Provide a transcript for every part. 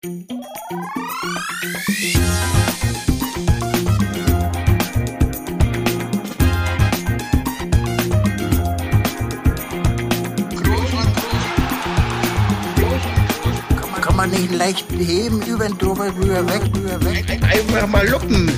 Kann man nicht leicht heben, über den drüber, rüber, weg, rüber, weg. Einfach mal luppen.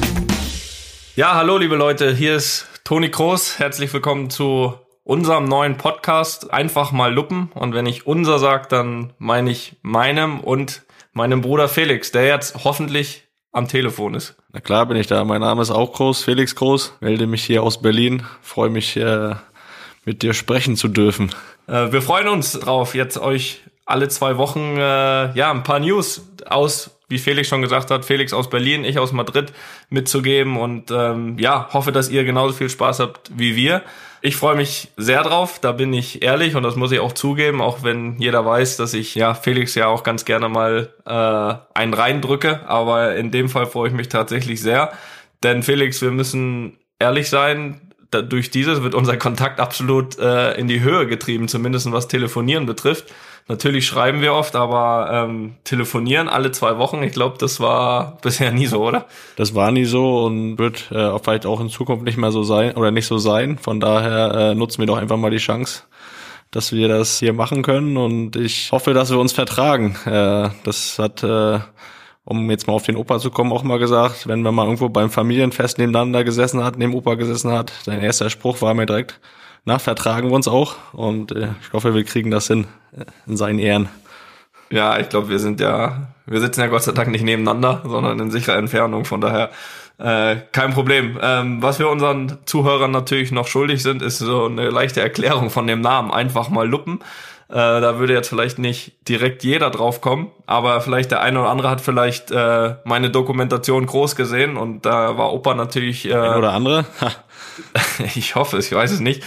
Ja, hallo liebe Leute, hier ist Toni Kroos. Herzlich willkommen zu unserem neuen Podcast Einfach mal luppen. Und wenn ich unser sage, dann meine ich meinem und meinem Bruder Felix, der jetzt hoffentlich am Telefon ist. Na klar bin ich da. Mein Name ist auch Groß, Felix Groß. Melde mich hier aus Berlin. Freue mich, äh, mit dir sprechen zu dürfen. Äh, wir freuen uns drauf, jetzt euch alle zwei Wochen äh, ja ein paar News aus, wie Felix schon gesagt hat, Felix aus Berlin, ich aus Madrid mitzugeben und ähm, ja, hoffe, dass ihr genauso viel Spaß habt wie wir. Ich freue mich sehr drauf, da bin ich ehrlich und das muss ich auch zugeben, auch wenn jeder weiß, dass ich ja Felix ja auch ganz gerne mal äh, einen reindrücke, aber in dem Fall freue ich mich tatsächlich sehr, denn Felix, wir müssen ehrlich sein, da, durch dieses wird unser Kontakt absolut äh, in die Höhe getrieben, zumindest was Telefonieren betrifft. Natürlich schreiben wir oft, aber ähm, telefonieren alle zwei Wochen, ich glaube, das war bisher nie so, oder? Das war nie so und wird äh, vielleicht auch in Zukunft nicht mehr so sein oder nicht so sein. Von daher äh, nutzen wir doch einfach mal die Chance, dass wir das hier machen können und ich hoffe, dass wir uns vertragen. Äh, das hat, äh, um jetzt mal auf den Opa zu kommen, auch mal gesagt, wenn man mal irgendwo beim Familienfest nebeneinander gesessen hat, neben Opa gesessen hat, sein erster Spruch war mir direkt, na, vertragen wir uns auch und äh, ich hoffe, wir kriegen das hin äh, in seinen Ehren. Ja, ich glaube, wir sind ja, wir sitzen ja Gott sei Dank nicht nebeneinander, sondern in sicherer Entfernung. Von daher äh, kein Problem. Ähm, was wir unseren Zuhörern natürlich noch schuldig sind, ist so eine leichte Erklärung von dem Namen. Einfach mal Luppen. Äh, da würde jetzt vielleicht nicht direkt jeder drauf kommen, aber vielleicht der eine oder andere hat vielleicht äh, meine Dokumentation groß gesehen und da war Opa natürlich. Äh, Ein oder andere? Ich hoffe es, ich weiß es nicht.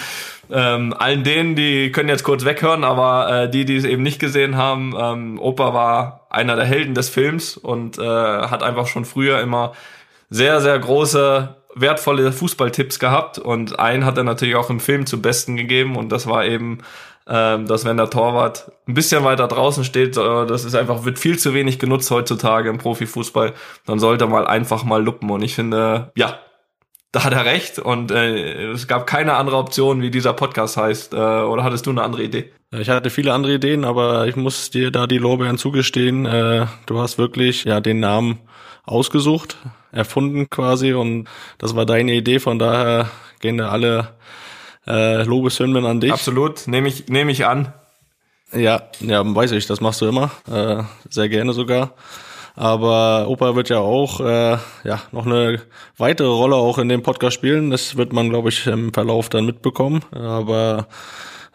Ähm, allen denen, die können jetzt kurz weghören, aber äh, die, die es eben nicht gesehen haben, ähm, Opa war einer der Helden des Films und äh, hat einfach schon früher immer sehr, sehr große, wertvolle Fußballtipps gehabt und einen hat er natürlich auch im Film zum Besten gegeben und das war eben, ähm, dass wenn der Torwart ein bisschen weiter draußen steht, äh, das ist einfach, wird viel zu wenig genutzt heutzutage im Profifußball, dann sollte man einfach mal luppen und ich finde, ja, da hat er recht und äh, es gab keine andere Option, wie dieser Podcast heißt. Äh, oder hattest du eine andere Idee? Ich hatte viele andere Ideen, aber ich muss dir da die Lorbeeren zugestehen. Äh, du hast wirklich ja den Namen ausgesucht, erfunden quasi und das war deine Idee. Von daher gehen da alle äh, Lobeshymnen an dich. Absolut, nehme ich, nehme ich an. Ja, ja, weiß ich, das machst du immer, äh, sehr gerne sogar. Aber Opa wird ja auch äh, ja noch eine weitere Rolle auch in dem Podcast spielen. Das wird man, glaube ich, im Verlauf dann mitbekommen. Aber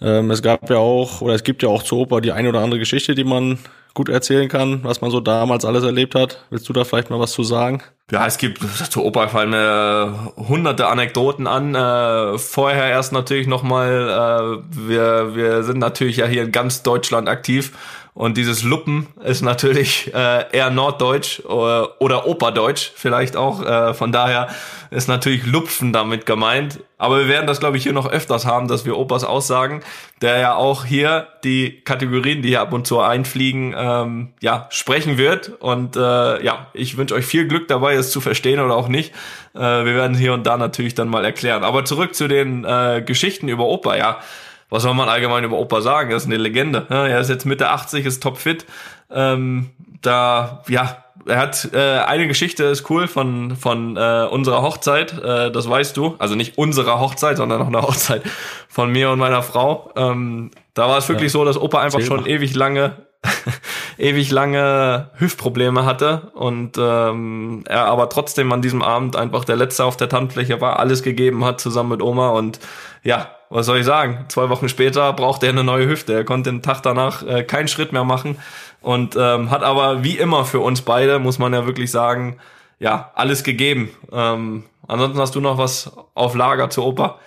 ähm, es gab ja auch oder es gibt ja auch zu Opa die eine oder andere Geschichte, die man gut erzählen kann, was man so damals alles erlebt hat. Willst du da vielleicht mal was zu sagen? Ja, es gibt zu Opa fallen mir hunderte Anekdoten an. Äh, vorher erst natürlich nochmal, äh, wir, wir sind natürlich ja hier in ganz Deutschland aktiv und dieses Luppen ist natürlich äh, eher Norddeutsch oder, oder Operdeutsch vielleicht auch. Äh, von daher ist natürlich Lupfen damit gemeint. Aber wir werden das, glaube ich, hier noch öfters haben, dass wir Opas aussagen, der ja auch hier die Kategorien, die hier ab und zu einfliegen, ähm, ja, sprechen wird. Und äh, ja, ich wünsche euch viel Glück dabei, es zu verstehen oder auch nicht. Äh, wir werden hier und da natürlich dann mal erklären. Aber zurück zu den äh, Geschichten über Opa, ja was soll man allgemein über Opa sagen? Er ist eine Legende. Er ist jetzt Mitte 80, ist topfit. Ähm, da, ja, er hat äh, eine Geschichte ist cool von von äh, unserer Hochzeit, äh, das weißt du, also nicht unserer Hochzeit, sondern noch eine Hochzeit von mir und meiner Frau. Ähm, da war es wirklich ja. so, dass Opa einfach Erzähl schon mal. ewig lange ewig lange Hüftprobleme hatte und ähm, er aber trotzdem an diesem Abend einfach der letzte auf der Tanzfläche war, alles gegeben hat zusammen mit Oma und ja, was soll ich sagen? Zwei Wochen später brauchte er eine neue Hüfte. Er konnte den Tag danach äh, keinen Schritt mehr machen und ähm, hat aber wie immer für uns beide, muss man ja wirklich sagen, ja, alles gegeben. Ähm, ansonsten hast du noch was auf Lager zur Oper?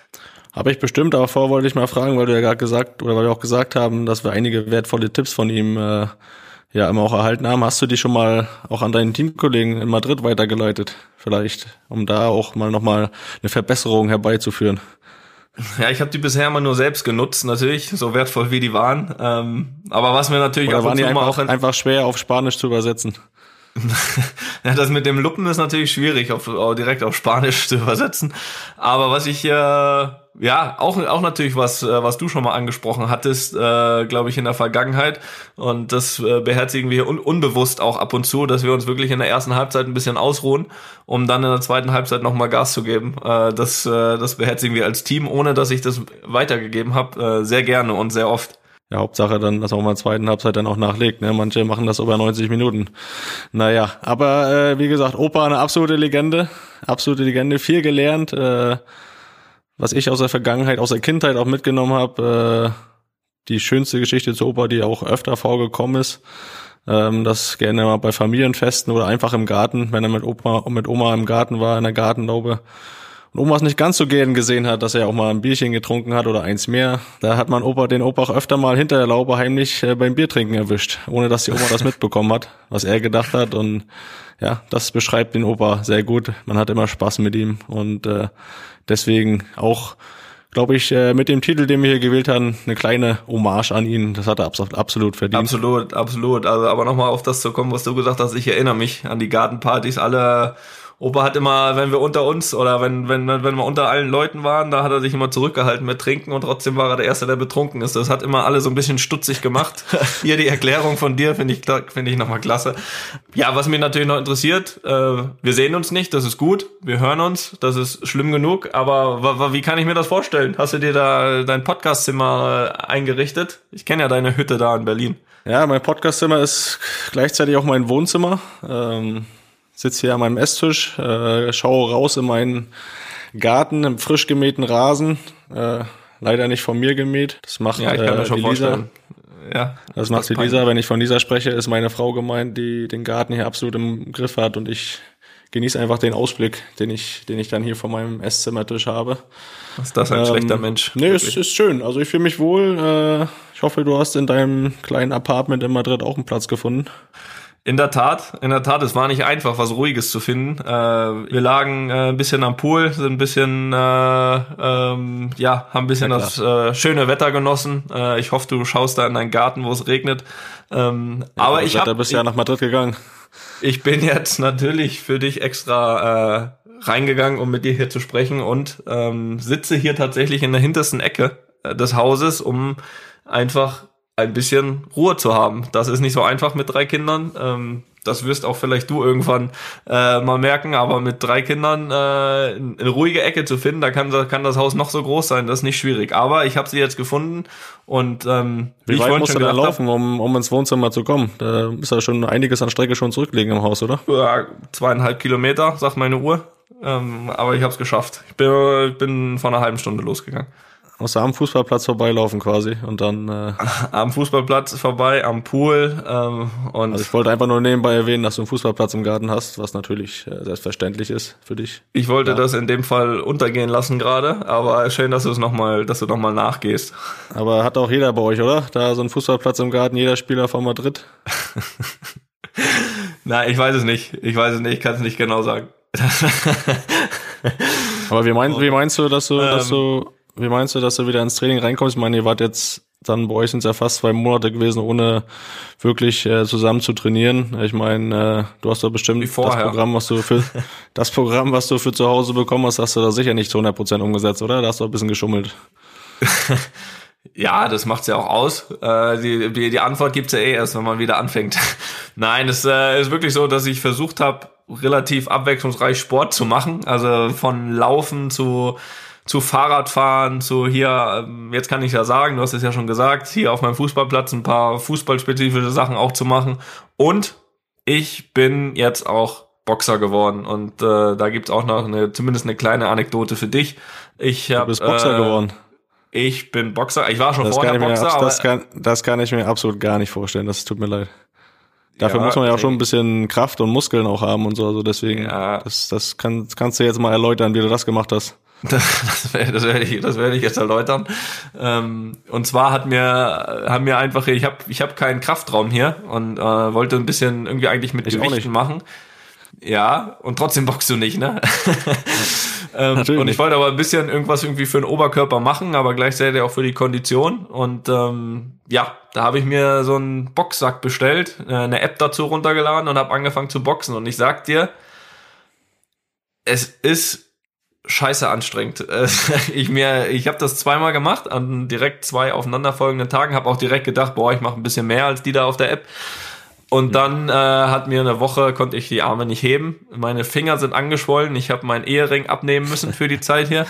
Habe ich bestimmt, aber vorher wollte ich mal fragen, weil du ja gerade gesagt, oder weil wir auch gesagt haben, dass wir einige wertvolle Tipps von ihm äh, ja immer auch erhalten haben. Hast du die schon mal auch an deinen Teamkollegen in Madrid weitergeleitet? Vielleicht, um da auch mal nochmal eine Verbesserung herbeizuführen. Ja, ich habe die bisher immer nur selbst genutzt, natürlich, so wertvoll wie die waren. Ähm, aber was mir natürlich Oder ab waren die einfach, auch in, einfach schwer auf Spanisch zu übersetzen? ja, das mit dem Luppen ist natürlich schwierig, auf, direkt auf Spanisch zu übersetzen. Aber was ich äh, ja auch auch natürlich was äh, was du schon mal angesprochen hattest, äh, glaube ich in der Vergangenheit und das äh, beherzigen wir un unbewusst auch ab und zu, dass wir uns wirklich in der ersten Halbzeit ein bisschen ausruhen, um dann in der zweiten Halbzeit noch mal Gas zu geben. Äh, das äh, das beherzigen wir als Team, ohne dass ich das weitergegeben habe, äh, sehr gerne und sehr oft. Ja, Hauptsache dann, dass man mal zweiten Halbzeit dann auch nachlegt. Ne? Manche machen das über 90 Minuten. Naja, aber äh, wie gesagt, Opa eine absolute Legende. Absolute Legende. Viel gelernt. Äh, was ich aus der Vergangenheit, aus der Kindheit auch mitgenommen habe. Äh, die schönste Geschichte zu Opa, die auch öfter vorgekommen ist. Ähm, das gerne mal bei Familienfesten oder einfach im Garten, wenn er mit Opa mit Oma im Garten war, in der Gartenlaube und Oma es nicht ganz so gern gesehen hat, dass er auch mal ein Bierchen getrunken hat oder eins mehr, da hat man Opa den Opa auch öfter mal hinter der Laube heimlich äh, beim Biertrinken erwischt, ohne dass die Oma das mitbekommen hat, was er gedacht hat und ja, das beschreibt den Opa sehr gut. Man hat immer Spaß mit ihm und äh, deswegen auch glaube ich, äh, mit dem Titel, den wir hier gewählt haben, eine kleine Hommage an ihn. Das hat er absolut verdient. Absolut, absolut. Also, aber nochmal auf das zu kommen, was du gesagt hast, ich erinnere mich an die Gartenpartys. Alle Opa hat immer, wenn wir unter uns oder wenn, wenn, wenn wir unter allen Leuten waren, da hat er sich immer zurückgehalten mit Trinken und trotzdem war er der Erste, der betrunken ist. Das hat immer alle so ein bisschen stutzig gemacht. Hier die Erklärung von dir finde ich, finde ich nochmal klasse. Ja, was mich natürlich noch interessiert, äh, wir sehen uns nicht, das ist gut. Wir hören uns, das ist schlimm genug. Aber wie kann ich mir das vorstellen? Hast du dir da dein Podcastzimmer äh, eingerichtet? Ich kenne ja deine Hütte da in Berlin. Ja, mein Podcastzimmer ist gleichzeitig auch mein Wohnzimmer. Ähm sitze hier an meinem Esstisch, äh, schaue raus in meinen Garten im frisch gemähten Rasen. Äh, leider nicht von mir gemäht. Das macht ja, ich kann äh, schon Lisa. Ja, das macht die Lisa. Wenn ich von Lisa spreche, ist meine Frau gemeint, die den Garten hier absolut im Griff hat und ich genieße einfach den Ausblick, den ich, den ich dann hier von meinem Esszimmertisch habe. Ist das ein ähm, schlechter Mensch? Nee, es ist schön. Also ich fühle mich wohl. Äh, ich hoffe, du hast in deinem kleinen Apartment in Madrid auch einen Platz gefunden. In der Tat, in der Tat, es war nicht einfach, was Ruhiges zu finden. Äh, wir lagen äh, ein bisschen am Pool, sind ein bisschen, äh, ähm, ja, haben ein bisschen ja, das äh, schöne Wetter genossen. Äh, ich hoffe, du schaust da in deinen Garten, wo es regnet. Ähm, ja, aber ich habe, bist ja nach Madrid gegangen. Ich bin jetzt natürlich für dich extra äh, reingegangen, um mit dir hier zu sprechen und ähm, sitze hier tatsächlich in der hintersten Ecke äh, des Hauses, um einfach ein bisschen Ruhe zu haben. Das ist nicht so einfach mit drei Kindern. Ähm, das wirst auch vielleicht du irgendwann äh, mal merken, aber mit drei Kindern äh, eine ruhige Ecke zu finden, da kann, kann das Haus noch so groß sein, das ist nicht schwierig. Aber ich habe sie jetzt gefunden und ähm, wie weit musst du da laufen, um, um ins Wohnzimmer zu kommen? Da ist ja schon einiges an Strecke schon zurücklegen im Haus, oder? Ja, zweieinhalb Kilometer, sagt meine Uhr. Ähm, aber ich habe es geschafft. Ich bin, bin vor einer halben Stunde losgegangen. Musst du am Fußballplatz vorbeilaufen quasi und dann äh am Fußballplatz vorbei, am Pool ähm, und also ich wollte einfach nur nebenbei erwähnen, dass du einen Fußballplatz im Garten hast, was natürlich äh, selbstverständlich ist für dich. Ich wollte ja. das in dem Fall untergehen lassen gerade, aber schön, dass du es noch mal, dass du noch mal nachgehst. Aber hat auch jeder bei euch, oder? Da so ein Fußballplatz im Garten, jeder Spieler von Madrid. Nein, ich weiß es nicht. Ich weiß es nicht, ich kann es nicht genau sagen. aber wie, mein, wie meinst du, dass du, ähm, dass du wie meinst du, dass du wieder ins Training reinkommst? Ich meine, ihr wart jetzt dann bei euch sind es ja fast zwei Monate gewesen, ohne wirklich äh, zusammen zu trainieren. Ich meine, äh, du hast doch bestimmt das Programm, was du für das Programm, was du für zu Hause bekommen hast, hast du da sicher nicht zu 100 Prozent umgesetzt, oder? Da hast du ein bisschen geschummelt. ja, das macht's ja auch aus. Äh, die, die, die Antwort gibt's ja eh erst, wenn man wieder anfängt. Nein, es äh, ist wirklich so, dass ich versucht habe, relativ abwechslungsreich Sport zu machen. Also von Laufen zu zu Fahrradfahren, zu hier, ähm, jetzt kann ich ja sagen, du hast es ja schon gesagt, hier auf meinem Fußballplatz ein paar fußballspezifische Sachen auch zu machen. Und ich bin jetzt auch Boxer geworden und äh, da gibt's auch noch eine, zumindest eine kleine Anekdote für dich. Ich hab, du bist Boxer äh, geworden. Ich bin Boxer. Ich war schon das vorher Boxer, aber das kann, das kann ich mir absolut gar nicht vorstellen. Das tut mir leid. Dafür ja, muss man ja auch schon ein bisschen Kraft und Muskeln auch haben und so. Also deswegen, ja. das, das kann, kannst du jetzt mal erläutern, wie du das gemacht hast. Das, werde, das, werde ich, das werde ich jetzt erläutern. Ähm, und zwar hat mir, haben mir einfach, ich habe ich hab keinen Kraftraum hier und äh, wollte ein bisschen irgendwie eigentlich mit ich Gewichten machen. Ja, und trotzdem boxst du nicht, ne? Ähm, und ich nicht. wollte aber ein bisschen irgendwas irgendwie für den Oberkörper machen, aber gleichzeitig auch für die Kondition. Und ähm, ja, da habe ich mir so einen Boxsack bestellt, äh, eine App dazu runtergeladen und habe angefangen zu boxen. Und ich sag dir, es ist scheiße anstrengend. Äh, ich mir, ich habe das zweimal gemacht an direkt zwei aufeinanderfolgenden Tagen, habe auch direkt gedacht, boah, ich mache ein bisschen mehr als die da auf der App. Und dann äh, hat mir eine Woche konnte ich die Arme nicht heben. Meine Finger sind angeschwollen. Ich habe meinen Ehering abnehmen müssen für die Zeit hier.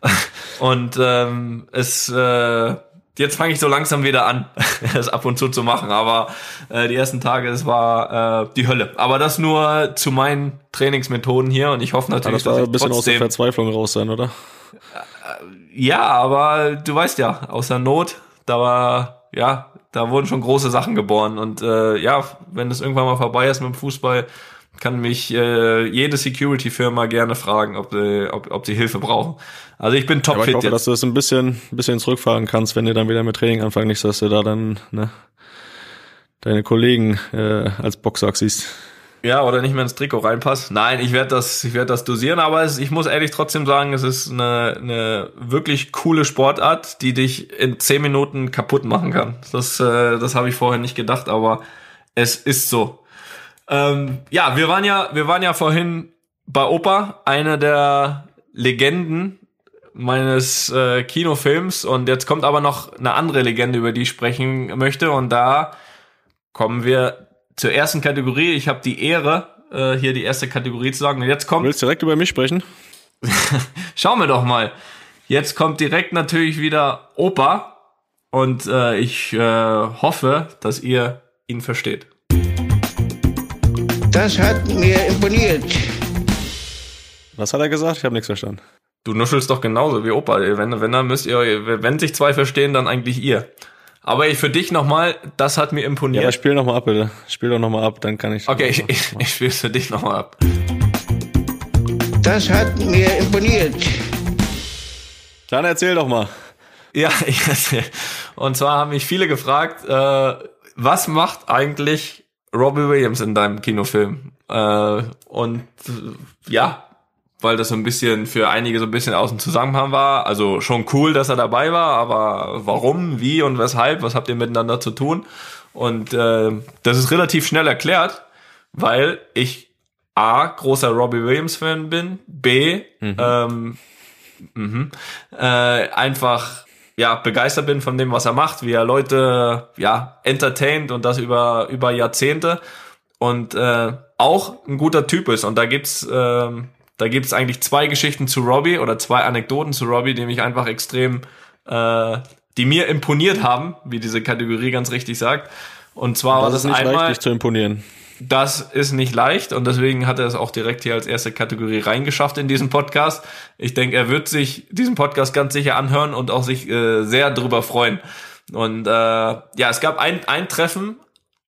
Und ähm, es äh, jetzt fange ich so langsam wieder an, es ab und zu zu machen. Aber äh, die ersten Tage, es war äh, die Hölle. Aber das nur zu meinen Trainingsmethoden hier. Und ich hoffe Ja, natürlich, das war dass ein bisschen aus der trotzdem Verzweiflung raus sein, oder? ja, aber du weißt ja, aus der Not, da war, ja, da wurden schon große Sachen geboren. Und äh, ja, wenn es irgendwann mal vorbei ist mit dem Fußball, kann mich äh, jede Security-Firma gerne fragen, ob, äh, ob, ob sie Hilfe brauchen. Also ich bin Aber ich topfit hoffe, dass jetzt. du das ein bisschen, ein bisschen zurückfahren kannst, wenn du dann wieder mit Training anfangen, nicht, dass du da dann ne, deine Kollegen äh, als Boxsack siehst. Ja, oder nicht mehr ins Trikot reinpasst. Nein, ich werde das, ich werde das dosieren, aber es, ich muss ehrlich trotzdem sagen, es ist eine, eine wirklich coole Sportart, die dich in zehn Minuten kaputt machen kann. Das, äh, das habe ich vorher nicht gedacht, aber es ist so. Ähm, ja, wir waren ja, wir waren ja vorhin bei Opa, eine der Legenden meines äh, Kinofilms und jetzt kommt aber noch eine andere Legende, über die ich sprechen möchte und da kommen wir zur ersten Kategorie. Ich habe die Ehre, äh, hier die erste Kategorie zu sagen. Und jetzt Du kommt, willst direkt über mich sprechen? schauen wir doch mal. Jetzt kommt direkt natürlich wieder Opa. Und äh, ich äh, hoffe, dass ihr ihn versteht. Das hat mir imponiert. Was hat er gesagt? Ich habe nichts verstanden. Du nuschelst doch genauso wie Opa. Wenn, wenn dann müsst ihr, wenn sich zwei verstehen, dann eigentlich ihr. Aber ich für dich nochmal, das hat mir Ja, imponiert. aber spiel noch mal ab, bitte. Spiel doch noch mal ab, dann kann ich. okay, ich, ich, ich spiele es für dich nochmal ab. Das hat mir imponiert. Dann erzähl doch mal. Ja, ich erzähl. Und zwar haben mich viele gefragt, äh, was macht eigentlich Robbie Williams in deinem Kinofilm? Äh, und ja, weil das so ein bisschen für einige so ein bisschen aus dem Zusammenhang war. Also schon cool, dass er dabei war, aber warum, wie und weshalb, was habt ihr miteinander zu tun? Und äh, das ist relativ schnell erklärt, weil ich A, großer Robbie Williams-Fan bin, B, ähm, mhm, äh, einfach ja begeistert bin von dem, was er macht, wie er Leute ja entertaint und das über über Jahrzehnte und äh, auch ein guter Typ ist. Und da gibt's ähm, da gibt's eigentlich zwei Geschichten zu Robbie oder zwei Anekdoten zu Robbie, die mich einfach extrem, äh, die mir imponiert haben, wie diese Kategorie ganz richtig sagt. Und zwar war Das das ist nicht leicht, einmal dich zu imponieren. Das ist nicht leicht und deswegen hat er es auch direkt hier als erste Kategorie reingeschafft in diesen Podcast. Ich denke, er wird sich diesen Podcast ganz sicher anhören und auch sich äh, sehr drüber freuen. Und äh, ja, es gab ein, ein Treffen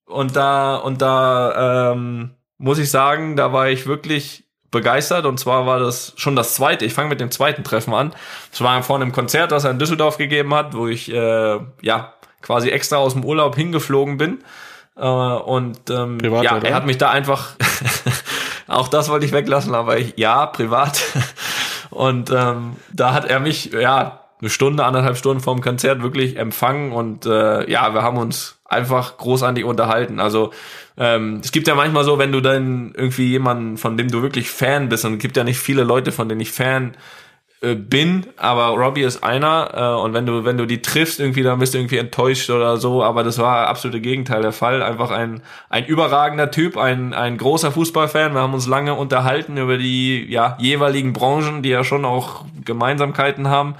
und da und da ähm, muss ich sagen, da war ich wirklich begeistert und zwar war das schon das zweite. Ich fange mit dem zweiten Treffen an. Es war vor einem Konzert, das er in Düsseldorf gegeben hat, wo ich äh, ja quasi extra aus dem Urlaub hingeflogen bin. Äh, und ähm, Privat, ja, oder? er hat mich da einfach, auch das wollte ich weglassen, aber ich, ja, privat. Und ähm, da hat er mich, ja, eine Stunde, anderthalb Stunden vorm Konzert wirklich empfangen und äh, ja, wir haben uns einfach großartig unterhalten. Also ähm, es gibt ja manchmal so, wenn du dann irgendwie jemanden, von dem du wirklich Fan bist, und es gibt ja nicht viele Leute, von denen ich Fan bin, aber Robbie ist einer äh, und wenn du wenn du die triffst irgendwie dann bist du irgendwie enttäuscht oder so, aber das war absolute Gegenteil der Fall, einfach ein ein überragender Typ, ein ein großer Fußballfan, wir haben uns lange unterhalten über die ja jeweiligen Branchen, die ja schon auch Gemeinsamkeiten haben.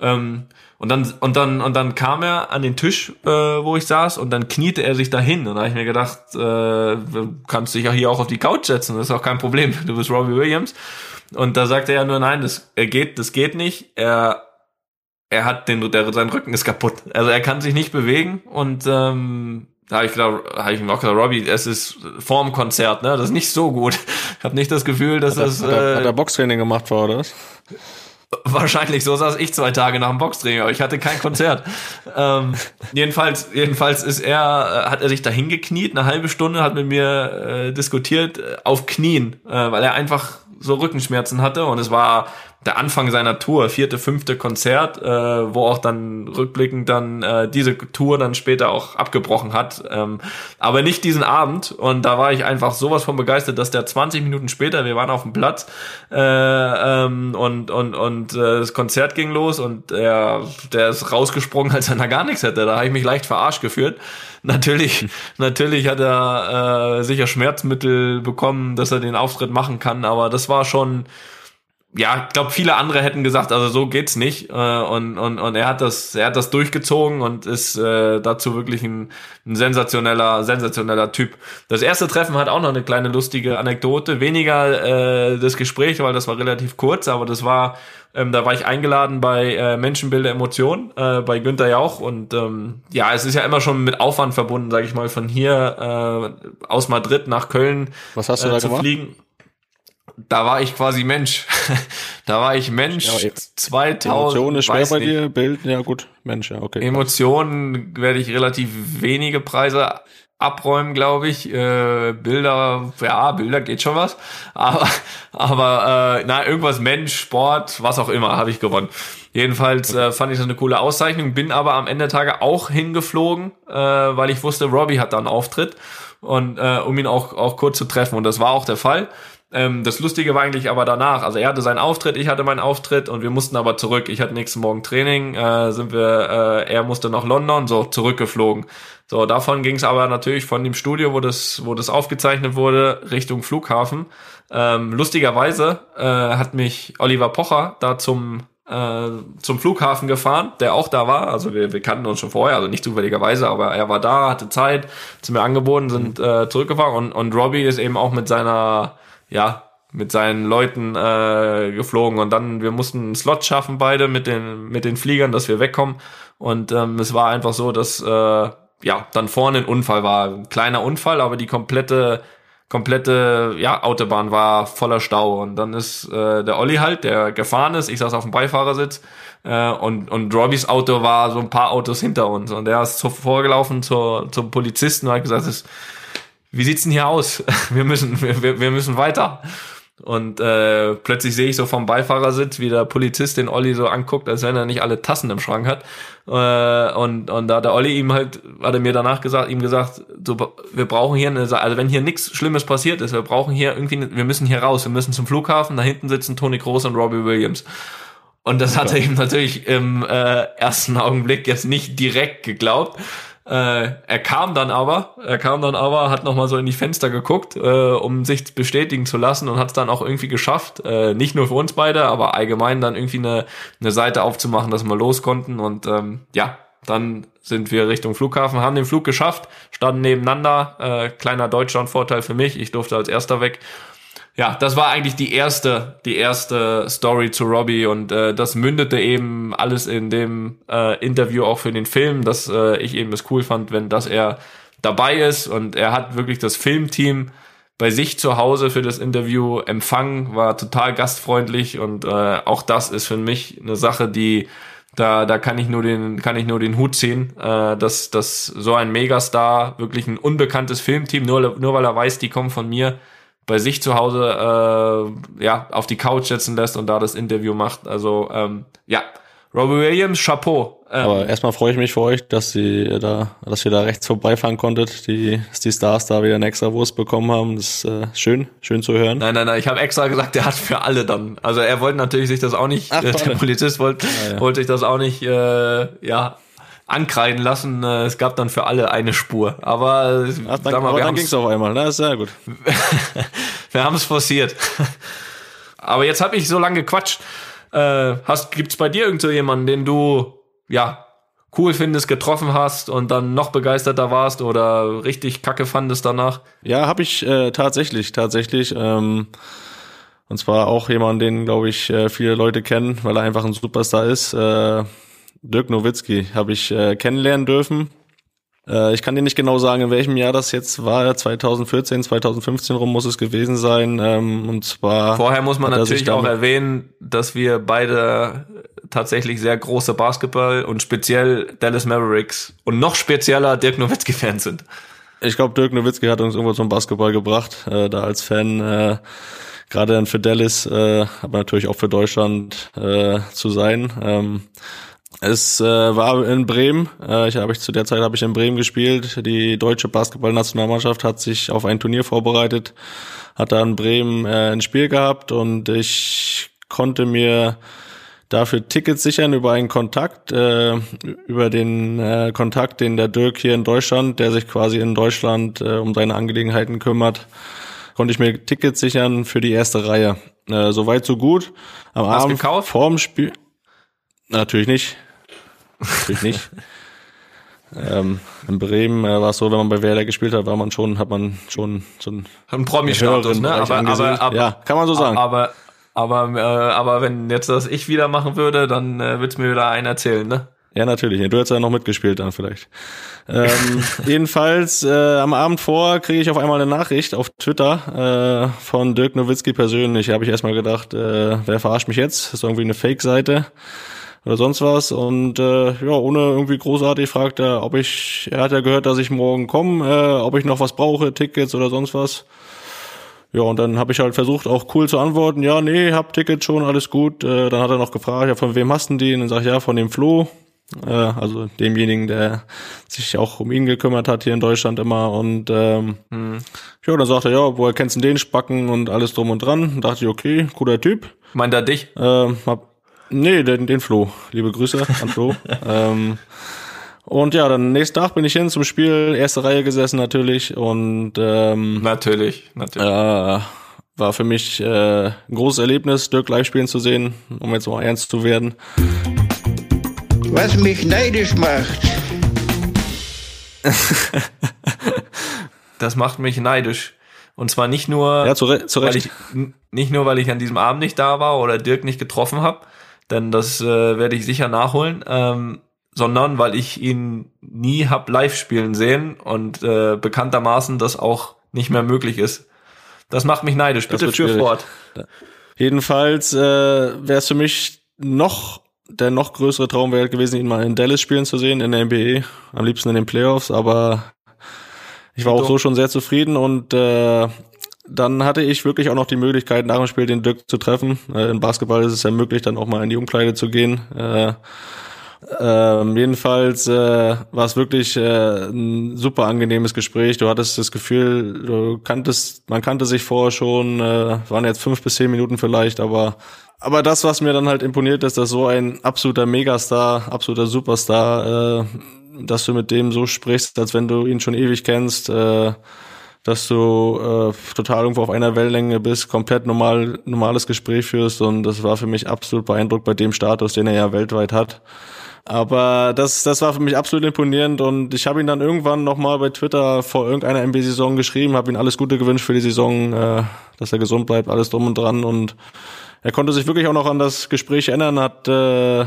Ähm, und dann und dann und dann kam er an den Tisch, äh, wo ich saß, und dann kniete er sich dahin. Und da habe ich mir gedacht, äh, du kannst dich ja hier auch auf die Couch setzen, das ist auch kein Problem. Du bist Robbie Williams. Und da sagte er nur, nein, das er geht, das geht nicht. Er er hat den, der, sein Rücken ist kaputt. Also er kann sich nicht bewegen und ähm, da habe ich gedacht, habe ich ihm auch gesagt, Robbie, es ist vorm Konzert, ne? Das ist nicht so gut. Ich habe nicht das Gefühl, dass das hat, er, äh, hat er Boxtraining gemacht vor, oder? Wahrscheinlich, so saß ich zwei Tage nach dem Boxtraining, aber ich hatte kein Konzert. ähm, jedenfalls, jedenfalls ist er, äh, hat er sich da hingekniet, eine halbe Stunde, hat mit mir äh, diskutiert, äh, auf Knien, äh, weil er einfach so Rückenschmerzen hatte und es war der Anfang seiner Tour, vierte, fünfte Konzert, äh, wo auch dann rückblickend dann äh, diese Tour dann später auch abgebrochen hat. Ähm, aber nicht diesen Abend. Und da war ich einfach sowas von begeistert, dass der 20 Minuten später, wir waren auf dem Platz äh, ähm, und, und, und äh, das Konzert ging los und er, der ist rausgesprungen, als er gar nichts hätte. Da habe ich mich leicht verarscht geführt. Natürlich, natürlich hat er äh, sicher Schmerzmittel bekommen, dass er den Auftritt machen kann, aber das war schon ja, ich glaube, viele andere hätten gesagt, also so geht's nicht. Äh, und, und, und er hat das, er hat das durchgezogen und ist äh, dazu wirklich ein, ein sensationeller, sensationeller Typ. Das erste Treffen hat auch noch eine kleine lustige Anekdote. Weniger äh, das Gespräch, weil das war relativ kurz, aber das war, ähm, da war ich eingeladen bei äh, Menschenbilder Emotion, äh, bei Günther Jauch. Und ähm, ja, es ist ja immer schon mit Aufwand verbunden, sage ich mal, von hier äh, aus Madrid nach Köln Was hast du äh, da zu gemacht? fliegen da war ich quasi Mensch. da war ich Mensch. Ja, 2000. Emotion ist schwer bei nicht. dir, Bild, ja gut, Mensch, ja, okay. Emotionen werde ich relativ wenige Preise abräumen, glaube ich. Äh, Bilder, ja, Bilder geht schon was. Aber, aber äh, na, irgendwas Mensch, Sport, was auch immer, habe ich gewonnen. Jedenfalls äh, fand ich das eine coole Auszeichnung, bin aber am Ende der Tage auch hingeflogen, äh, weil ich wusste, Robbie hat da einen Auftritt und äh, um ihn auch, auch kurz zu treffen. Und das war auch der Fall. Ähm, das Lustige war eigentlich aber danach. Also er hatte seinen Auftritt, ich hatte meinen Auftritt und wir mussten aber zurück. Ich hatte nächsten Morgen Training, äh, sind wir, äh, er musste nach London, so zurückgeflogen. So, davon ging es aber natürlich von dem Studio, wo das, wo das aufgezeichnet wurde, Richtung Flughafen. Ähm, lustigerweise äh, hat mich Oliver Pocher da zum äh, zum Flughafen gefahren, der auch da war. Also wir, wir kannten uns schon vorher, also nicht zufälligerweise, aber er war da, hatte Zeit, zu mir angeboten, sind äh, zurückgefahren und, und Robbie ist eben auch mit seiner, ja, mit seinen Leuten äh, geflogen. Und dann wir mussten einen Slot schaffen beide mit den mit den Fliegern, dass wir wegkommen. Und ähm, es war einfach so, dass äh, ja dann vorne ein Unfall war, ein kleiner Unfall, aber die komplette komplette ja Autobahn war voller Stau. Und dann ist äh, der Olli halt, der gefahren ist, ich saß auf dem Beifahrersitz. Äh, und und Robbys Auto war so ein paar Autos hinter uns. Und der ist so vorgelaufen zur zum Polizisten und hat gesagt, es, wie sieht's denn hier aus? Wir müssen wir, wir müssen weiter. Und äh, plötzlich sehe ich so vom Beifahrersitz, wie der Polizist den Olli so anguckt, als wenn er nicht alle Tassen im Schrank hat. Äh, und, und da hat der Olli ihm halt, hat er mir danach gesagt, ihm gesagt, so, wir brauchen hier eine, also wenn hier nichts Schlimmes passiert ist, wir brauchen hier irgendwie, wir müssen hier raus, wir müssen zum Flughafen, da hinten sitzen Toni Kroos und Robbie Williams. Und das hat er ihm natürlich im äh, ersten Augenblick jetzt nicht direkt geglaubt. Äh, er kam dann aber, er kam dann aber, hat nochmal so in die Fenster geguckt, äh, um sich bestätigen zu lassen und hat es dann auch irgendwie geschafft, äh, nicht nur für uns beide, aber allgemein dann irgendwie eine, eine Seite aufzumachen, dass wir los konnten und ähm, ja, dann sind wir Richtung Flughafen, haben den Flug geschafft, standen nebeneinander, äh, kleiner Deutschland-Vorteil für mich, ich durfte als erster weg ja, das war eigentlich die erste, die erste Story zu Robbie und äh, das mündete eben alles in dem äh, Interview auch für den Film, dass äh, ich eben es cool fand, wenn dass er dabei ist und er hat wirklich das Filmteam bei sich zu Hause für das Interview empfangen, war total gastfreundlich und äh, auch das ist für mich eine Sache, die da, da kann ich nur den, kann ich nur den Hut ziehen, äh, dass, dass so ein Megastar wirklich ein unbekanntes Filmteam, nur, nur weil er weiß, die kommen von mir, bei sich zu Hause äh, ja auf die Couch setzen lässt und da das Interview macht. Also ähm, ja, Robbie Williams, Chapeau. Ähm, Aber erstmal freue ich mich für euch, dass sie da, dass ihr da rechts vorbeifahren konntet, die, dass die Stars da wieder eine extra Wurst bekommen haben. Das ist äh, schön, schön zu hören. Nein, nein, nein, ich habe extra gesagt, der hat für alle dann. Also er wollte natürlich sich das auch nicht, Ach, äh, der. Polizist wollte ja. wollte sich das auch nicht, äh, ja, ankreiden lassen. Äh, Es gab dann für alle eine Spur. Aber, äh, Ach, dann, mal, aber wir dann ging's auf einmal. Na, ist sehr gut. wir haben es forciert. Aber jetzt habe ich so lange gequatscht. Äh, hast, gibt's bei dir irgend so jemanden, den du ja cool findest, getroffen hast und dann noch begeisterter warst oder richtig kacke fandest danach? Ja, habe ich äh, tatsächlich, tatsächlich. Ähm, und zwar auch jemand, den, glaube ich, äh, viele Leute kennen, weil er einfach ein Superstar ist. Äh, Dirk Nowitzki habe ich äh, kennenlernen dürfen. Äh, ich kann dir nicht genau sagen, in welchem Jahr das jetzt war. 2014, 2015 rum muss es gewesen sein. Ähm, und zwar Vorher muss man natürlich auch erwähnen, dass wir beide tatsächlich sehr große Basketball und speziell Dallas Mavericks und noch spezieller Dirk Nowitzki-Fans sind. Ich glaube, Dirk Nowitzki hat uns irgendwo zum Basketball gebracht. Äh, da als Fan äh, gerade dann für Dallas, äh, aber natürlich auch für Deutschland äh, zu sein. Ähm, es äh, war in Bremen. Äh, ich habe ich zu der Zeit habe ich in Bremen gespielt. Die deutsche Basketballnationalmannschaft hat sich auf ein Turnier vorbereitet, hat da in Bremen äh, ein Spiel gehabt und ich konnte mir dafür Tickets sichern über einen Kontakt, äh, über den äh, Kontakt, den der Dirk hier in Deutschland, der sich quasi in Deutschland äh, um seine Angelegenheiten kümmert, konnte ich mir Tickets sichern für die erste Reihe. Äh, Soweit so gut. Am Hast Abend gekauft? vorm Spiel. Natürlich nicht. Natürlich nicht. ähm, in Bremen äh, war es so, wenn man bei Werder gespielt hat, war man schon, hat man schon so ein Ein Promi-Status, höheren ne? Aber, aber, aber, ja, kann man so sagen. aber, aber, äh, aber wenn jetzt das ich wieder machen würde, dann äh, wird's mir wieder einen erzählen, ne? Ja, natürlich. Du hättest ja noch mitgespielt dann vielleicht. Ähm, jedenfalls, äh, am Abend vor kriege ich auf einmal eine Nachricht auf Twitter äh, von Dirk Nowitzki persönlich. Habe ich erstmal gedacht, äh, wer verarscht mich jetzt? Das ist irgendwie eine Fake-Seite oder sonst was. Und äh, ja, ohne irgendwie großartig fragt er, ob ich, er hat ja gehört, dass ich morgen komme, äh, ob ich noch was brauche, Tickets oder sonst was. Ja, und dann habe ich halt versucht, auch cool zu antworten, ja, nee, hab Ticket schon, alles gut. Äh, dann hat er noch gefragt, ja, von wem hast du die? Und dann sag ich, ja, von dem Flo, äh, also demjenigen, der sich auch um ihn gekümmert hat hier in Deutschland immer. Und ähm, ja, dann sagt er, ja, woher kennst du den Spacken und alles drum und dran? Dann dachte ich, okay, cooler Typ. Meint er dich? Ähm, hab, nee, den, den Flo. Liebe Grüße an Flo. ähm, und ja, dann nächsten Tag bin ich hin zum Spiel, erste Reihe gesessen natürlich und ähm, Natürlich, natürlich. äh, war für mich äh, ein großes Erlebnis, Dirk live spielen zu sehen, um jetzt mal ernst zu werden. Was mich neidisch macht, Das macht mich neidisch. Und zwar nicht nur, Ja, zu, zu weil Recht. ich nicht nur, weil ich an diesem Abend nicht da war oder Dirk nicht getroffen habe, denn das äh, werde ich sicher nachholen, ähm, sondern weil ich ihn nie hab live spielen sehen und äh, bekanntermaßen das auch nicht mehr möglich ist. Das macht mich neidisch. Bitte für fort. Jedenfalls äh, wäre es für mich noch der noch größere Traum wäre gewesen, ihn mal in Dallas spielen zu sehen, in der NBA, am liebsten in den Playoffs, aber ich war auch so schon sehr zufrieden und äh, dann hatte ich wirklich auch noch die Möglichkeit, nach dem Spiel den Dirk zu treffen. Äh, Im Basketball ist es ja möglich, dann auch mal in die Umkleide zu gehen. Äh, ähm, jedenfalls äh, war es wirklich äh, ein super angenehmes Gespräch. Du hattest das Gefühl, du kanntest, man kannte sich vorher schon, äh, waren jetzt fünf bis zehn Minuten vielleicht, aber aber das, was mir dann halt imponiert, ist, dass so ein absoluter Megastar, absoluter Superstar, äh, dass du mit dem so sprichst, als wenn du ihn schon ewig kennst, äh, dass du äh, total irgendwo auf einer Wellenlänge bist, komplett normal normales Gespräch führst und das war für mich absolut beeindruckt bei dem Status, den er ja weltweit hat. Aber das, das war für mich absolut imponierend und ich habe ihn dann irgendwann nochmal bei Twitter vor irgendeiner MB-Saison geschrieben, habe ihm alles Gute gewünscht für die Saison, äh, dass er gesund bleibt, alles drum und dran und er konnte sich wirklich auch noch an das Gespräch erinnern, hat äh,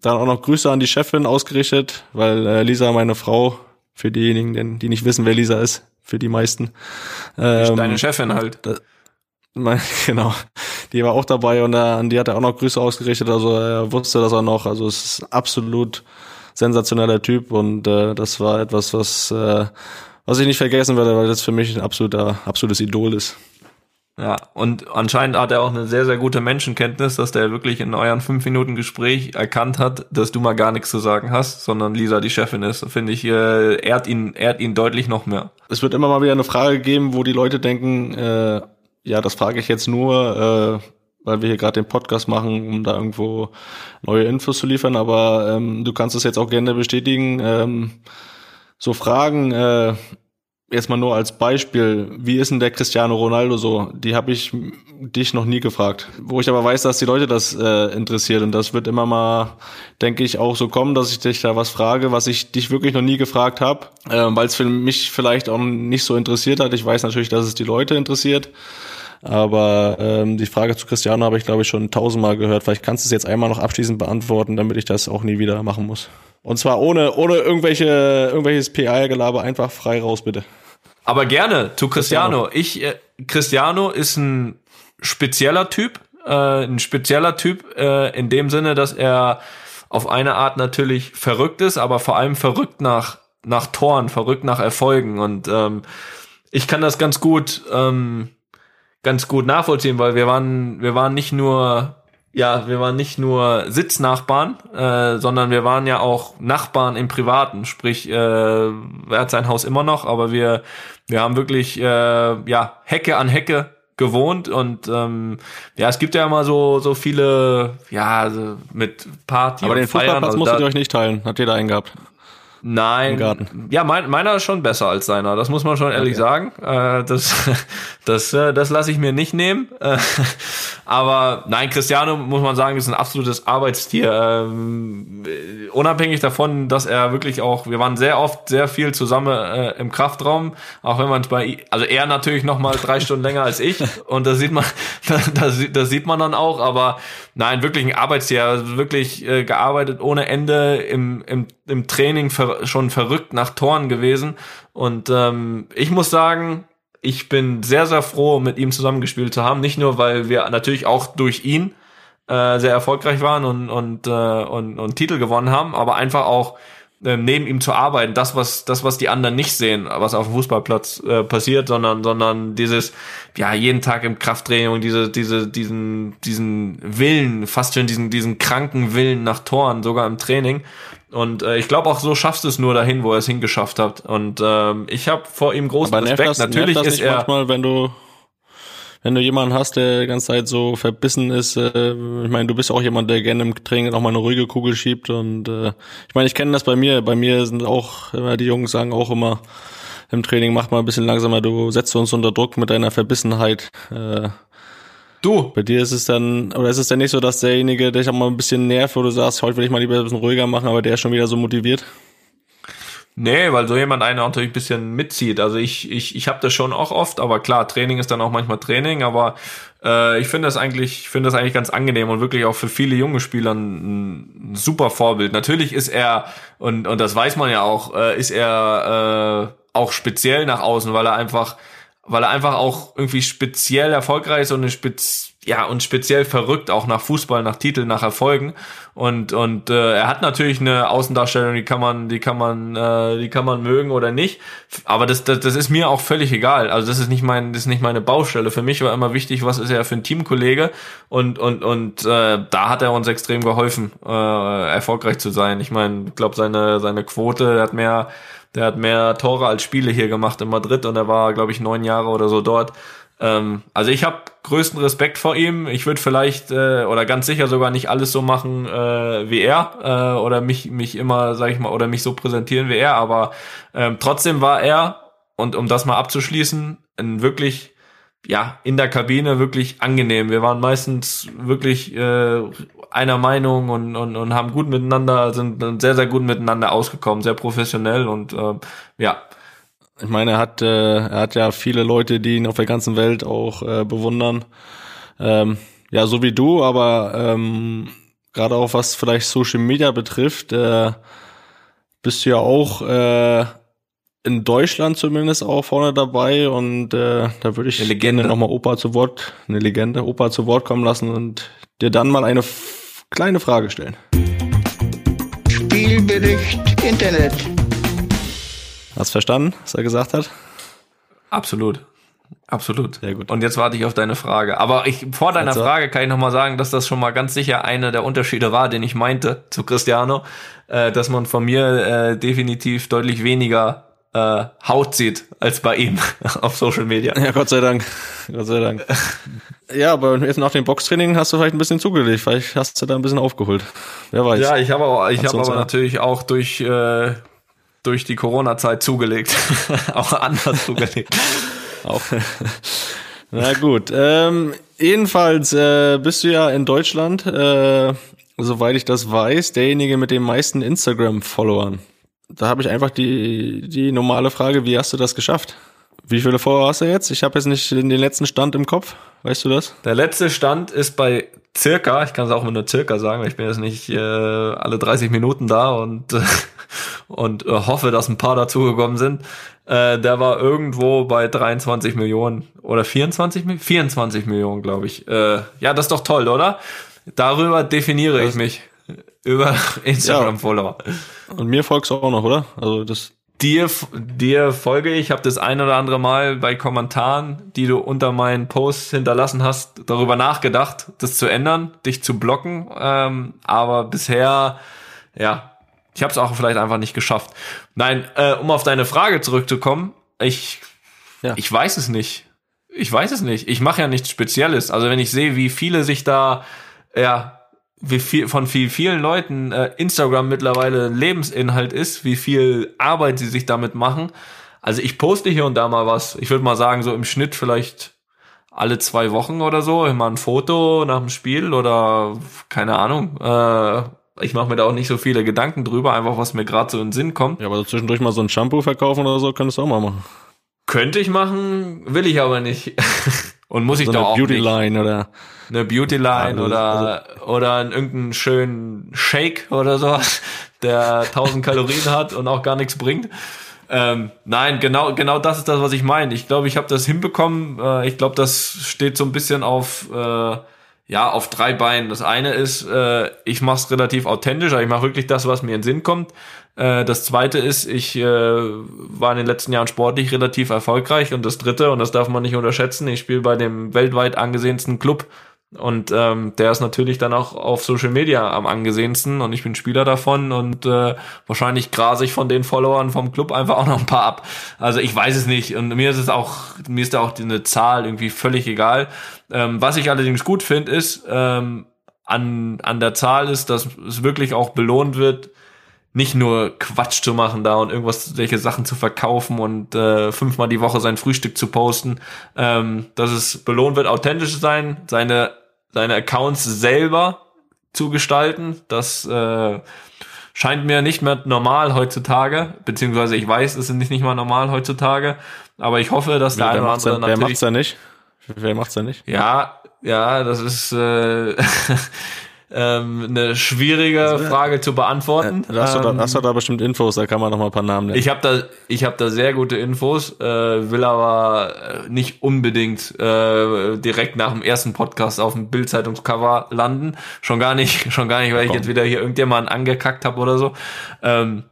dann auch noch Grüße an die Chefin ausgerichtet, weil äh, Lisa, meine Frau, für diejenigen, die nicht wissen, wer Lisa ist, für die meisten. Ähm, Deine Chefin halt. mein, genau. Die war auch dabei und äh, an die hat er auch noch Grüße ausgerichtet. Also er wusste das auch noch. Also es ist absolut sensationeller Typ und äh, das war etwas, was äh, was ich nicht vergessen werde, weil das für mich ein absoluter absolutes Idol ist. Ja, und anscheinend hat er auch eine sehr, sehr gute Menschenkenntnis, dass der wirklich in euren fünf Minuten Gespräch erkannt hat, dass du mal gar nichts zu sagen hast, sondern Lisa die Chefin ist. Finde ich, äh, ehrt ihn, ehrt ihn deutlich noch mehr. Es wird immer mal wieder eine Frage geben, wo die Leute denken, äh, ja, das frage ich jetzt nur, äh, weil wir hier gerade den Podcast machen, um da irgendwo neue Infos zu liefern, aber ähm, du kannst es jetzt auch gerne bestätigen. Ähm, so Fragen, äh, jetzt mal nur als Beispiel, wie ist denn der Cristiano Ronaldo so? Die habe ich dich noch nie gefragt. Wo ich aber weiß, dass die Leute das äh, interessiert und das wird immer mal, denke ich, auch so kommen, dass ich dich da was frage, was ich dich wirklich noch nie gefragt habe, äh, weil es für mich vielleicht auch nicht so interessiert hat. Ich weiß natürlich, dass es die Leute interessiert. Aber ähm, die Frage zu Cristiano habe ich, glaube ich, schon tausendmal gehört. Vielleicht kannst du es jetzt einmal noch abschließend beantworten, damit ich das auch nie wieder machen muss. Und zwar ohne, ohne irgendwelche, irgendwelches PR-Gelaber, einfach frei raus, bitte. Aber gerne zu Cristiano. Ich, äh, Cristiano ist ein spezieller Typ, äh, ein spezieller Typ äh, in dem Sinne, dass er auf eine Art natürlich verrückt ist, aber vor allem verrückt nach nach Toren, verrückt nach Erfolgen und ähm, ich kann das ganz gut ähm, ganz gut nachvollziehen, weil wir waren, wir waren nicht nur, ja, wir waren nicht nur Sitznachbarn, äh, sondern wir waren ja auch Nachbarn im Privaten. Sprich, äh, er hat sein Haus immer noch, aber wir, wir haben wirklich, äh, ja, Hecke an Hecke gewohnt und ähm, ja, es gibt ja immer so so viele, ja, so mit Party Aber und den. Fußballplatz also musstet ihr euch nicht teilen. Habt ihr da einen gehabt? Nein, ja, mein, meiner ist schon besser als seiner, das muss man schon ehrlich Okay. sagen. Äh, das das, äh, das lasse ich mir nicht nehmen. Äh, aber nein, Cristiano, muss man sagen, ist ein absolutes Arbeitstier. Ähm, äh, unabhängig davon, dass er wirklich auch, wir waren sehr oft sehr viel zusammen äh, im Kraftraum, auch wenn man es bei, also er natürlich noch mal drei Stunden länger als ich und das sieht man, das, das sieht man dann auch, aber nein, wirklich ein Arbeitstier, wirklich äh, gearbeitet ohne Ende im, im, im Training ver schon verrückt nach Toren gewesen und ähm, ich muss sagen, ich bin sehr, sehr froh, mit ihm zusammengespielt zu haben. Nicht nur, weil wir natürlich auch durch ihn äh, sehr erfolgreich waren und, und, äh, und, und Titel gewonnen haben, aber einfach auch äh, neben ihm zu arbeiten, das was das was die anderen nicht sehen, was auf dem Fußballplatz äh, passiert, sondern sondern dieses ja jeden Tag im Krafttraining diese diese diesen diesen Willen, fast schon diesen diesen kranken Willen nach Toren, sogar im Training. Und äh, ich glaube auch so schaffst du es nur dahin, wo er es hingeschafft hat. Und ähm, ich habe vor ihm großen Aber Respekt. das, Natürlich das ist nicht er manchmal, wenn du wenn du jemanden hast, der die ganze Zeit so verbissen ist, äh, ich meine, du bist auch jemand, der gerne im Training auch mal eine ruhige Kugel schiebt und äh, ich meine, ich kenne das bei mir, bei mir sind auch immer die Jungs sagen auch immer im Training mach mal ein bisschen langsamer, du setzt uns unter Druck mit deiner Verbissenheit. Äh, du. bei dir ist es dann, oder ist es dann nicht so, dass derjenige dich auch mal ein bisschen nervt, wo du sagst, heute will ich mal lieber ein bisschen ruhiger machen, aber der ist schon wieder so motiviert? Nee, weil so jemand einen auch natürlich ein bisschen mitzieht. Also ich, ich, ich habe das schon auch oft, aber klar, Training ist dann auch manchmal Training, aber äh, ich finde das eigentlich, ich finde das eigentlich ganz angenehm und wirklich auch für viele junge Spieler ein, ein super Vorbild. Natürlich ist er, und, und das weiß man ja auch, äh, ist er äh, auch speziell nach außen, weil er einfach, weil er einfach auch irgendwie speziell erfolgreich ist und spez ja und speziell verrückt auch nach Fußball, nach Titeln, nach Erfolgen und und äh, er hat natürlich eine Außendarstellung, die kann man, die kann man, äh, die kann man mögen oder nicht, aber das, das das ist mir auch völlig egal. Also das ist nicht mein, das ist nicht meine Baustelle. Für mich war immer wichtig, was ist er für ein Teamkollege und und und äh, da hat er uns extrem geholfen, äh, erfolgreich zu sein. Ich meine, ich glaube seine seine Quote, hat mehr der hat mehr Tore als Spiele hier gemacht in Madrid und er war, glaube ich, neun Jahre oder so dort. Ähm, also ich habe größten Respekt vor ihm. Ich würde vielleicht äh, oder ganz sicher sogar nicht alles so machen äh, wie er äh, oder mich mich immer, sag ich mal, oder mich so präsentieren wie er. Aber ähm, trotzdem war er und um das mal abzuschließen, ein wirklich ja, in der Kabine wirklich angenehm. Wir waren meistens wirklich äh, einer Meinung und, und, und haben gut miteinander, sind sehr, sehr gut miteinander ausgekommen, sehr professionell und äh, ja, Ich meine, er hat, äh, er hat ja viele Leute, die ihn auf der ganzen Welt auch äh, bewundern. Ähm, ja, so wie du, aber ähm, gerade auch was vielleicht Social Media betrifft, äh, bist du ja auch äh, in Deutschland zumindest auch vorne dabei und äh, da würde ich Eine Legende. gerne nochmal Opa zu Wort, eine Legende, Opa zu Wort kommen lassen und dir dann mal eine kleine Frage stellen. Spielbericht Internet. Hast verstanden, was er gesagt hat? absolut. Absolut. Sehr gut. Und jetzt warte ich auf deine Frage. Aber ich, vor deiner Also- Frage kann ich nochmal sagen, dass das schon mal ganz sicher einer der Unterschiede war, den ich meinte zu Cristiano, äh, dass man von mir äh, definitiv deutlich weniger äh, Haut sieht als bei ihm auf Social Media. Ja, Gott sei Dank. Gott sei Dank. ja, aber jetzt nach dem Boxtraining hast du vielleicht ein bisschen zugelegt. Vielleicht hast du da ein bisschen aufgeholt. Wer weiß. Ja, ich habe aber, ich habe aber natürlich auch durch äh, durch die Corona-Zeit zugelegt, auch anders zugelegt. Auch. Na gut. Ähm, jedenfalls äh, bist du ja in Deutschland, äh, soweit ich das weiß, derjenige mit den meisten Instagram-Followern. Da habe ich einfach die, die normale Frage, wie hast du das geschafft? Wie viele Follower hast du jetzt? Ich habe jetzt nicht den letzten Stand im Kopf. Weißt du das? Der letzte Stand ist bei circa, ich kann es auch mit nur circa sagen, weil ich bin jetzt nicht äh, alle 30 Minuten da und, äh, und äh, hoffe, dass ein paar dazugekommen sind. Äh, der war irgendwo bei 23 Millionen oder 24 Millionen? 24 Millionen, glaube ich. Äh, ja, das ist doch toll, oder? Darüber definiere ich mich. Über Instagram-Follower. Und mir folgst du auch noch, oder? Also das dir, dir folge ich, habe das ein oder andere Mal bei Kommentaren, die du unter meinen Posts hinterlassen hast, darüber nachgedacht, das zu ändern, dich zu blocken. Ähm, aber bisher, ja, ich habe es auch vielleicht einfach nicht geschafft. Nein, äh, um auf deine Frage zurückzukommen, ich, ja. ich weiß es nicht. Ich weiß es nicht. Ich mache ja nichts Spezielles. Also wenn ich sehe, wie viele sich da, ja, wie viel von viel, vielen Leuten äh, Instagram mittlerweile Lebensinhalt ist, wie viel Arbeit sie sich damit machen. Also ich poste hier und da mal was. Ich würde mal sagen, so im Schnitt vielleicht alle zwei Wochen oder so, immer ein Foto nach dem Spiel oder keine Ahnung. Äh, ich mache mir da auch nicht so viele Gedanken drüber, einfach was mir gerade so in den Sinn kommt. Ja, aber so zwischendurch mal so ein Shampoo verkaufen oder so, könntest du auch mal machen. Könnte ich machen, will ich aber nicht. Und muss so ich doch auch Beauty nicht. Line oder eine Beauty Line ja, oder also oder irgendeinen schönen Shake oder sowas, der 1000 Kalorien hat und auch gar nichts bringt. Ähm, nein, genau genau das ist das, was ich meine. Ich glaube, ich habe das hinbekommen. Äh, ich glaube, das steht so ein bisschen auf äh, ja auf drei Beinen. Das eine ist, äh, ich mache es relativ authentisch, also ich mache wirklich das, was mir in den Sinn kommt. Äh, das zweite ist, ich äh, war in den letzten Jahren sportlich relativ erfolgreich. Und das dritte, und das darf man nicht unterschätzen, ich spiele bei dem weltweit angesehensten Club. Und ähm, der ist natürlich dann auch auf Social Media am angesehensten und ich bin Spieler davon und äh, wahrscheinlich grase ich von den Followern vom Club einfach auch noch ein paar ab. Also ich weiß es nicht und mir ist es auch, mir ist da auch eine Zahl irgendwie völlig egal. Ähm, was ich allerdings gut finde, ist ähm, an, an der Zahl ist, dass es wirklich auch belohnt wird, nicht nur Quatsch zu machen da und irgendwas, welche Sachen zu verkaufen und äh, fünfmal die Woche sein Frühstück zu posten, ähm, dass es belohnt wird, authentisch zu sein, seine, seine Accounts selber zu gestalten. Das äh, scheint mir nicht mehr normal heutzutage, beziehungsweise ich weiß, es ist nicht, nicht mal normal heutzutage, aber ich hoffe, dass der eine oder andere natürlich... Wer macht's ja nicht? Wer macht's ja nicht? Ja, ja, das ist... Äh, ähm, eine schwierige also, Frage zu beantworten. Äh, hast, du da, hast du da bestimmt Infos, da kann man noch mal ein paar Namen nennen. Ich habe da, ich habe da sehr gute Infos, äh, will aber äh, nicht unbedingt äh, direkt nach dem ersten Podcast auf dem Bildzeitungscover landen. Schon gar nicht, schon gar nicht, weil ich jetzt wieder hier irgendjemanden angekackt habe oder so. Ähm,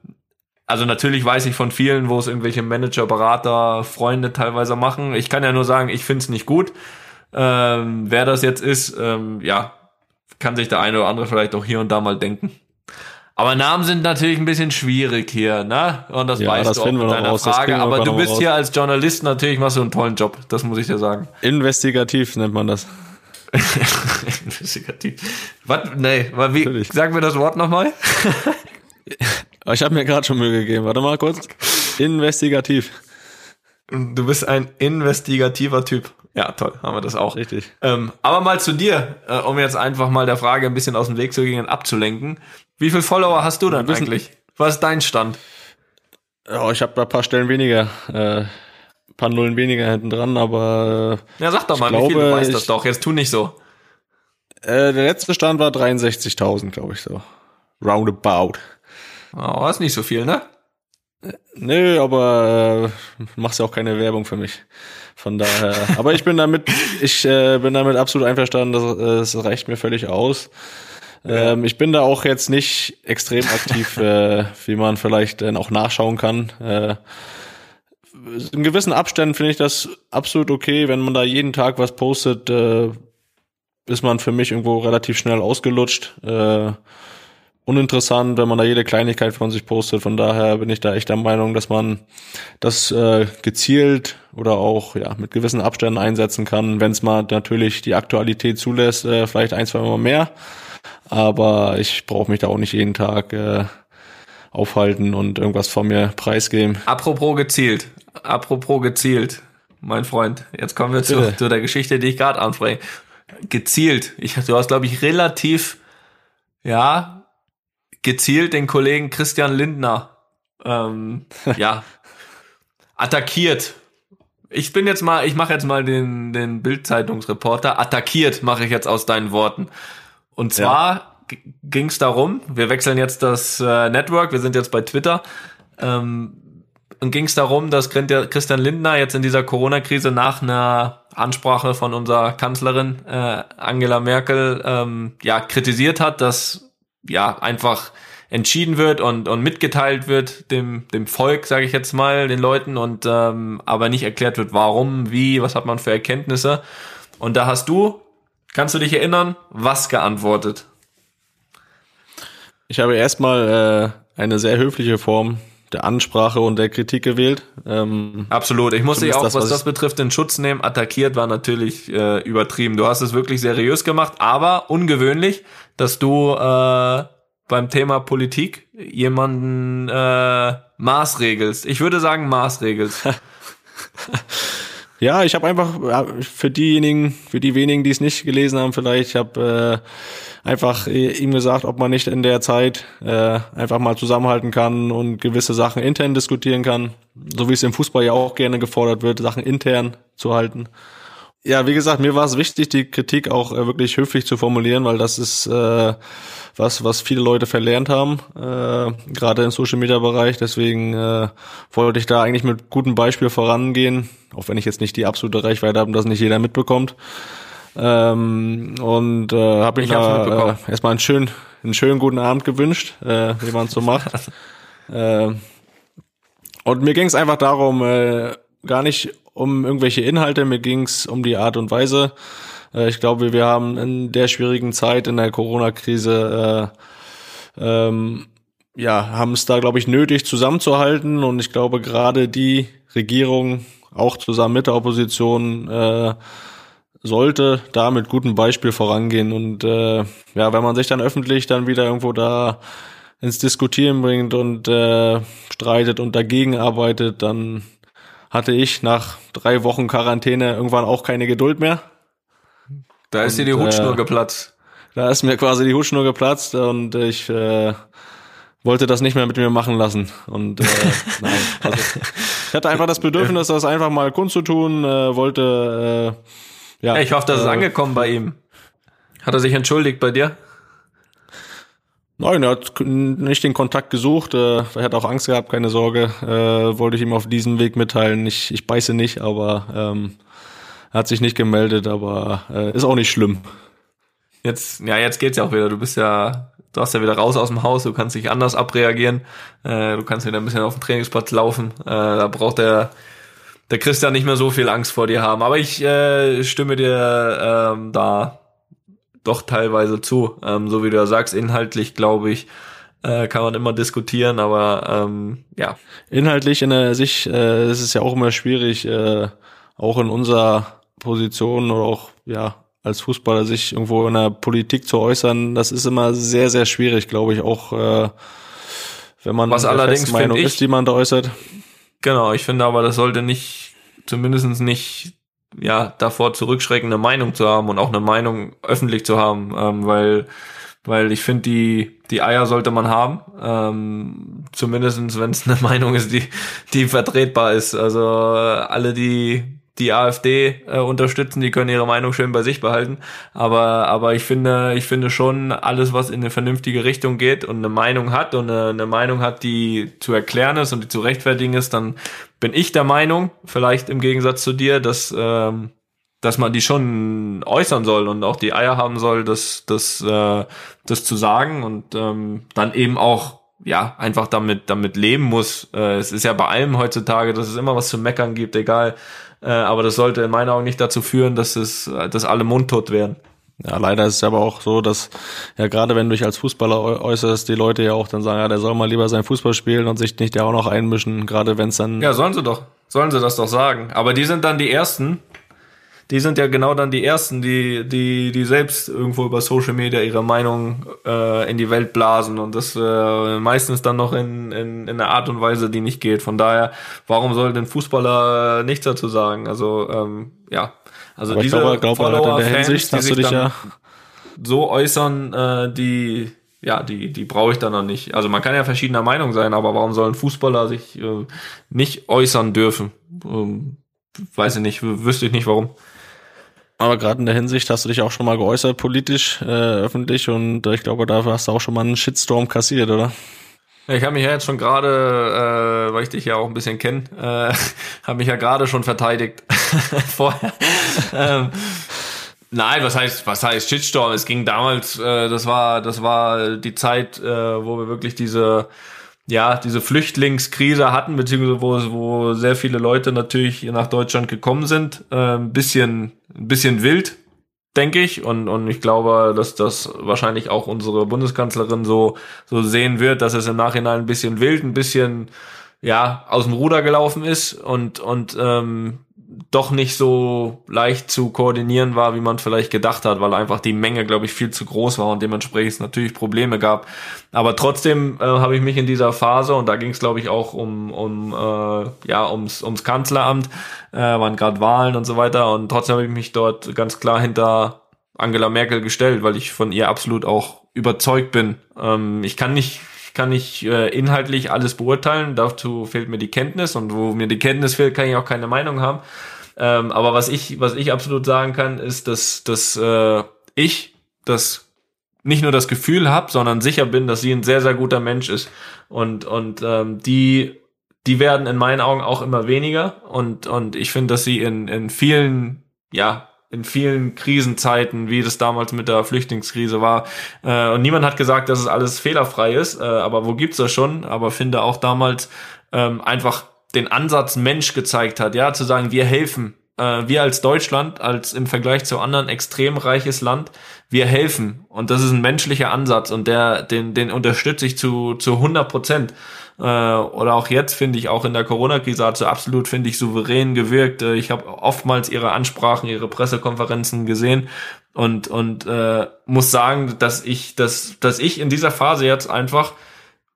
also natürlich weiß ich von vielen, wo es irgendwelche Manager, Berater, Freunde teilweise machen. Ich kann ja nur sagen, ich finde es nicht gut. Ähm, wer das jetzt ist, ähm, ja, kann sich der eine oder andere vielleicht auch hier und da mal denken. Aber Namen sind natürlich ein bisschen schwierig hier, ne? Und das ja, weißt das du auch mit deiner raus, Frage. Aber du bist raus. hier als Journalist natürlich, machst du einen tollen Job. Das muss ich dir sagen. Investigativ nennt man das. Investigativ. Was? Nee, wie, Natürlich. sag mir das Wort nochmal. ich habe mir gerade schon Mühe gegeben. Warte mal kurz. Investigativ. Du bist ein investigativer Typ. Ja, toll, haben wir das auch. Richtig. Ähm, aber mal zu dir, äh, um jetzt einfach mal der Frage ein bisschen aus dem Weg zu gehen und abzulenken. Wie viel Follower hast du dann eigentlich? Was ist dein Stand? Ja, ich habe da ein paar Stellen weniger, äh, paar Nullen weniger hinten dran, aber. Äh, ja, sag doch mal, wie viel du weißt das doch. Jetzt tu nicht so. Äh, der letzte Stand war 63.000, glaube ich so. Roundabout. Oh, ist nicht so viel, ne? Nö, aber äh, machst ja auch keine Werbung für mich. Von daher. aber ich bin damit, ich äh, bin damit absolut einverstanden. Das, das reicht mir völlig aus. Ähm, ich bin da auch jetzt nicht extrem aktiv, äh, wie man vielleicht dann auch nachschauen kann. Äh, in gewissen Abständen finde ich das absolut okay, wenn man da jeden Tag was postet, äh, ist man für mich irgendwo relativ schnell ausgelutscht. Äh, uninteressant, wenn man da jede Kleinigkeit von sich postet. Von daher bin ich da echt der Meinung, dass man das äh, gezielt oder auch ja mit gewissen Abständen einsetzen kann, wenn es mal natürlich die Aktualität zulässt, äh, vielleicht ein, zwei Mal mehr. Aber ich brauche mich da auch nicht jeden Tag äh, aufhalten und irgendwas von mir preisgeben. Apropos gezielt, apropos gezielt, mein Freund, jetzt kommen wir zu, zu der Geschichte, die ich gerade anspreche. Gezielt. Ich, du hast, glaube ich, relativ, ja, gezielt den Kollegen Christian Lindner ähm, ja attackiert. Ich bin jetzt mal, ich mache jetzt mal den den Bildzeitungsreporter. Attackiert mache ich jetzt aus deinen Worten. Und zwar ja. ging es darum, wir wechseln jetzt das äh, Network, wir sind jetzt bei Twitter. Ähm, und ging es darum, dass Christian Lindner jetzt in dieser Corona-Krise nach einer Ansprache von unserer Kanzlerin äh, Angela Merkel ähm, ja kritisiert hat, dass ja einfach entschieden wird und, und mitgeteilt wird dem, dem Volk, sage ich jetzt mal, den Leuten und ähm, aber nicht erklärt wird, warum, wie, was hat man für Erkenntnisse. Und da hast du, kannst du dich erinnern, was geantwortet? Ich habe erstmal äh, eine sehr höfliche Form der Ansprache und der Kritik gewählt. Ähm, Absolut. Ich muss dich auch, das, was, was das betrifft, den Schutz nehmen. Attackiert war natürlich äh, übertrieben. Du hast es wirklich seriös gemacht, aber ungewöhnlich, dass du äh, beim Thema Politik jemanden äh, maßregelst. Ich würde sagen maßregelst. ja, ich habe einfach für diejenigen, für die wenigen, die es nicht gelesen haben, vielleicht, ich habe äh, einfach ihm gesagt, ob man nicht in der Zeit äh, einfach mal zusammenhalten kann und gewisse Sachen intern diskutieren kann, so wie es im Fußball ja auch gerne gefordert wird, Sachen intern zu halten. Ja, wie gesagt, mir war es wichtig, die Kritik auch äh, wirklich höflich zu formulieren, weil das ist äh, was, was viele Leute verlernt haben, äh, gerade im Social Media Bereich. Deswegen äh, wollte ich da eigentlich mit gutem Beispiel vorangehen, auch wenn ich jetzt nicht die absolute Reichweite habe und das nicht jeder mitbekommt. Ähm, und äh, habe ich da äh, erstmal einen schönen, einen schönen guten Abend gewünscht, äh, wie man es so macht. äh, und mir ging es einfach darum, äh, gar nicht um irgendwelche Inhalte, mir ging es um die Art und Weise. Äh, ich glaube, wir haben in der schwierigen Zeit, in der Corona-Krise, äh, ähm, ja, haben es da, glaube ich, nötig zusammenzuhalten. Und ich glaube, gerade die Regierung, auch zusammen mit der Opposition, äh, sollte da mit gutem Beispiel vorangehen. Und äh, ja, wenn man sich dann öffentlich dann wieder irgendwo da ins Diskutieren bringt und äh, streitet und dagegen arbeitet, dann hatte ich nach drei Wochen Quarantäne irgendwann auch keine Geduld mehr. Da ist dir die Hutschnur äh, geplatzt. Da ist mir quasi die Hutschnur geplatzt und ich äh, wollte das nicht mehr mit mir machen lassen. Und äh, nein, also, ich hatte einfach das Bedürfnis, das einfach mal kundzutun, äh, wollte äh, ja. Ich hoffe, das äh, ist angekommen bei ihm. Hat er sich entschuldigt bei dir? Nein, er hat nicht den Kontakt gesucht. Äh, er hat auch Angst gehabt, keine Sorge. Äh, wollte ich ihm auf diesem Weg mitteilen. Ich, ich beiße nicht, aber ähm, er hat sich nicht gemeldet, aber äh, ist auch nicht schlimm. Jetzt, ja, jetzt geht's ja auch wieder. Du bist ja, du hast ja wieder raus aus dem Haus, du kannst dich anders abreagieren. Äh, du kannst wieder ein bisschen auf dem Trainingsplatz laufen. Äh, da braucht der, der Christian nicht mehr so viel Angst vor dir haben. Aber ich äh, stimme dir ähm, da doch teilweise zu. Ähm, so wie du ja sagst, inhaltlich glaube ich, äh, kann man immer diskutieren, aber ähm, ja. Inhaltlich in der sich, äh, es ist ja auch immer schwierig, äh, auch in unserer Position oder auch ja als Fußballer sich irgendwo in der Politik zu äußern. Das ist immer sehr sehr schwierig, glaube ich, auch äh, wenn man was allerdings Meinung ich, ist, die man da äußert. Genau, ich finde aber, das sollte nicht zumindestens nicht ja, davor zurückschrecken, eine Meinung zu haben und auch eine Meinung öffentlich zu haben, ähm, weil, weil ich finde, die, die Eier sollte man haben, ähm, zumindestens wenn es eine Meinung ist, die, die vertretbar ist. Also alle, die, die AfD äh, unterstützen, die können ihre Meinung schön bei sich behalten. Aber, aber ich finde, ich finde schon alles, was in eine vernünftige Richtung geht und eine Meinung hat und eine, eine Meinung hat, die zu erklären ist und die zu rechtfertigen ist, dann bin ich der Meinung, vielleicht im Gegensatz zu dir, dass, ähm, dass man die schon äußern soll und auch die Eier haben soll, das, das, äh, das zu sagen und ähm, dann eben auch ja, einfach damit, damit leben muss. Äh, es ist ja bei allem heutzutage, dass es immer was zu meckern gibt, egal äh, aber das sollte in meinen Augen nicht dazu führen, dass es, dass alle mundtot werden. Ja, leider ist es aber auch so, dass ja gerade wenn du dich als Fußballer äußerst, die Leute ja auch dann sagen, ja, der soll mal lieber sein Fußball spielen und sich nicht ja auch noch einmischen, gerade wenn es dann. Ja, sollen sie doch. Sollen sie das doch sagen. Aber die sind dann die Ersten, die sind ja genau dann die ersten, die, die, die selbst irgendwo über Social Media ihre Meinung äh, in die Welt blasen und das äh, meistens dann noch in, in, in einer Art und Weise, die nicht geht. Von daher, warum soll denn Fußballer nichts dazu sagen? Also, ähm, ja. Also Aber diese glaube, glaube, Follower, Fans, Hinsicht, die sich dann ja so äußern, äh, die ja, die, die brauche ich dann noch nicht. Also man kann ja verschiedener Meinung sein, aber warum sollen Fußballer sich äh, nicht äußern dürfen? Ähm, weiß ich nicht, wüsste ich nicht warum. Aber gerade in der Hinsicht hast du dich auch schon mal geäußert, politisch, äh, öffentlich und ich glaube, dafür hast du auch schon mal einen Shitstorm kassiert, oder? Ich habe mich ja jetzt schon gerade, äh, weil ich dich ja auch ein bisschen kenne, äh, habe mich ja gerade schon verteidigt vorher. ähm, Nein, was heißt, was heißt Shitstorm? Es ging damals, äh, das war, das war die Zeit, äh, wo wir wirklich diese, ja, diese Flüchtlingskrise hatten, beziehungsweise wo, wo sehr viele Leute natürlich nach Deutschland gekommen sind. Äh, ein bisschen, ein bisschen wild, denke ich. Und, und ich glaube, dass das wahrscheinlich auch unsere Bundeskanzlerin so, so sehen wird, dass es im Nachhinein ein bisschen wild, ein bisschen, ja, aus dem Ruder gelaufen ist und, und ähm, doch nicht so leicht zu koordinieren war, wie man vielleicht gedacht hat, weil einfach die Menge, glaube ich, viel zu groß war und dementsprechend es natürlich Probleme gab. Aber trotzdem äh, habe ich mich in dieser Phase, und da ging es, glaube ich, auch um, um äh, ja, ums, ums Kanzleramt, äh, waren gerade Wahlen und so weiter, und trotzdem habe ich mich dort ganz klar hinter Angela Merkel gestellt, weil ich von ihr absolut auch überzeugt bin. Ähm, ich kann nicht kann ich äh, inhaltlich alles beurteilen. Dazu fehlt mir die Kenntnis und wo mir die Kenntnis fehlt, kann ich auch keine Meinung haben. Ähm, aber was ich, was ich absolut sagen kann, ist, dass, dass äh, ich das nicht nur das Gefühl habe, sondern sicher bin, dass sie ein sehr, sehr guter Mensch ist. Und, und ähm, die, die werden in meinen Augen auch immer weniger. Und, und ich finde, dass sie in, in vielen, ja, in vielen Krisenzeiten, wie das damals mit der Flüchtlingskrise war. Äh, und niemand hat gesagt, dass es alles fehlerfrei ist, äh, aber wo gibt's das schon? Aber finde auch damals ähm, einfach den Ansatz Mensch gezeigt hat, ja, zu sagen, wir helfen. Äh, wir als Deutschland, als im Vergleich zu anderen extrem reiches Land, wir helfen. Und das ist ein menschlicher Ansatz und der, den, den unterstütze ich zu, zu 100 Prozent äh, oder auch jetzt finde ich, auch in der Corona-Krise hat sie absolut, finde ich, souverän gewirkt. Äh, ich habe oftmals ihre Ansprachen, ihre Pressekonferenzen gesehen und, und äh, muss sagen, dass ich, dass, dass ich in dieser Phase jetzt einfach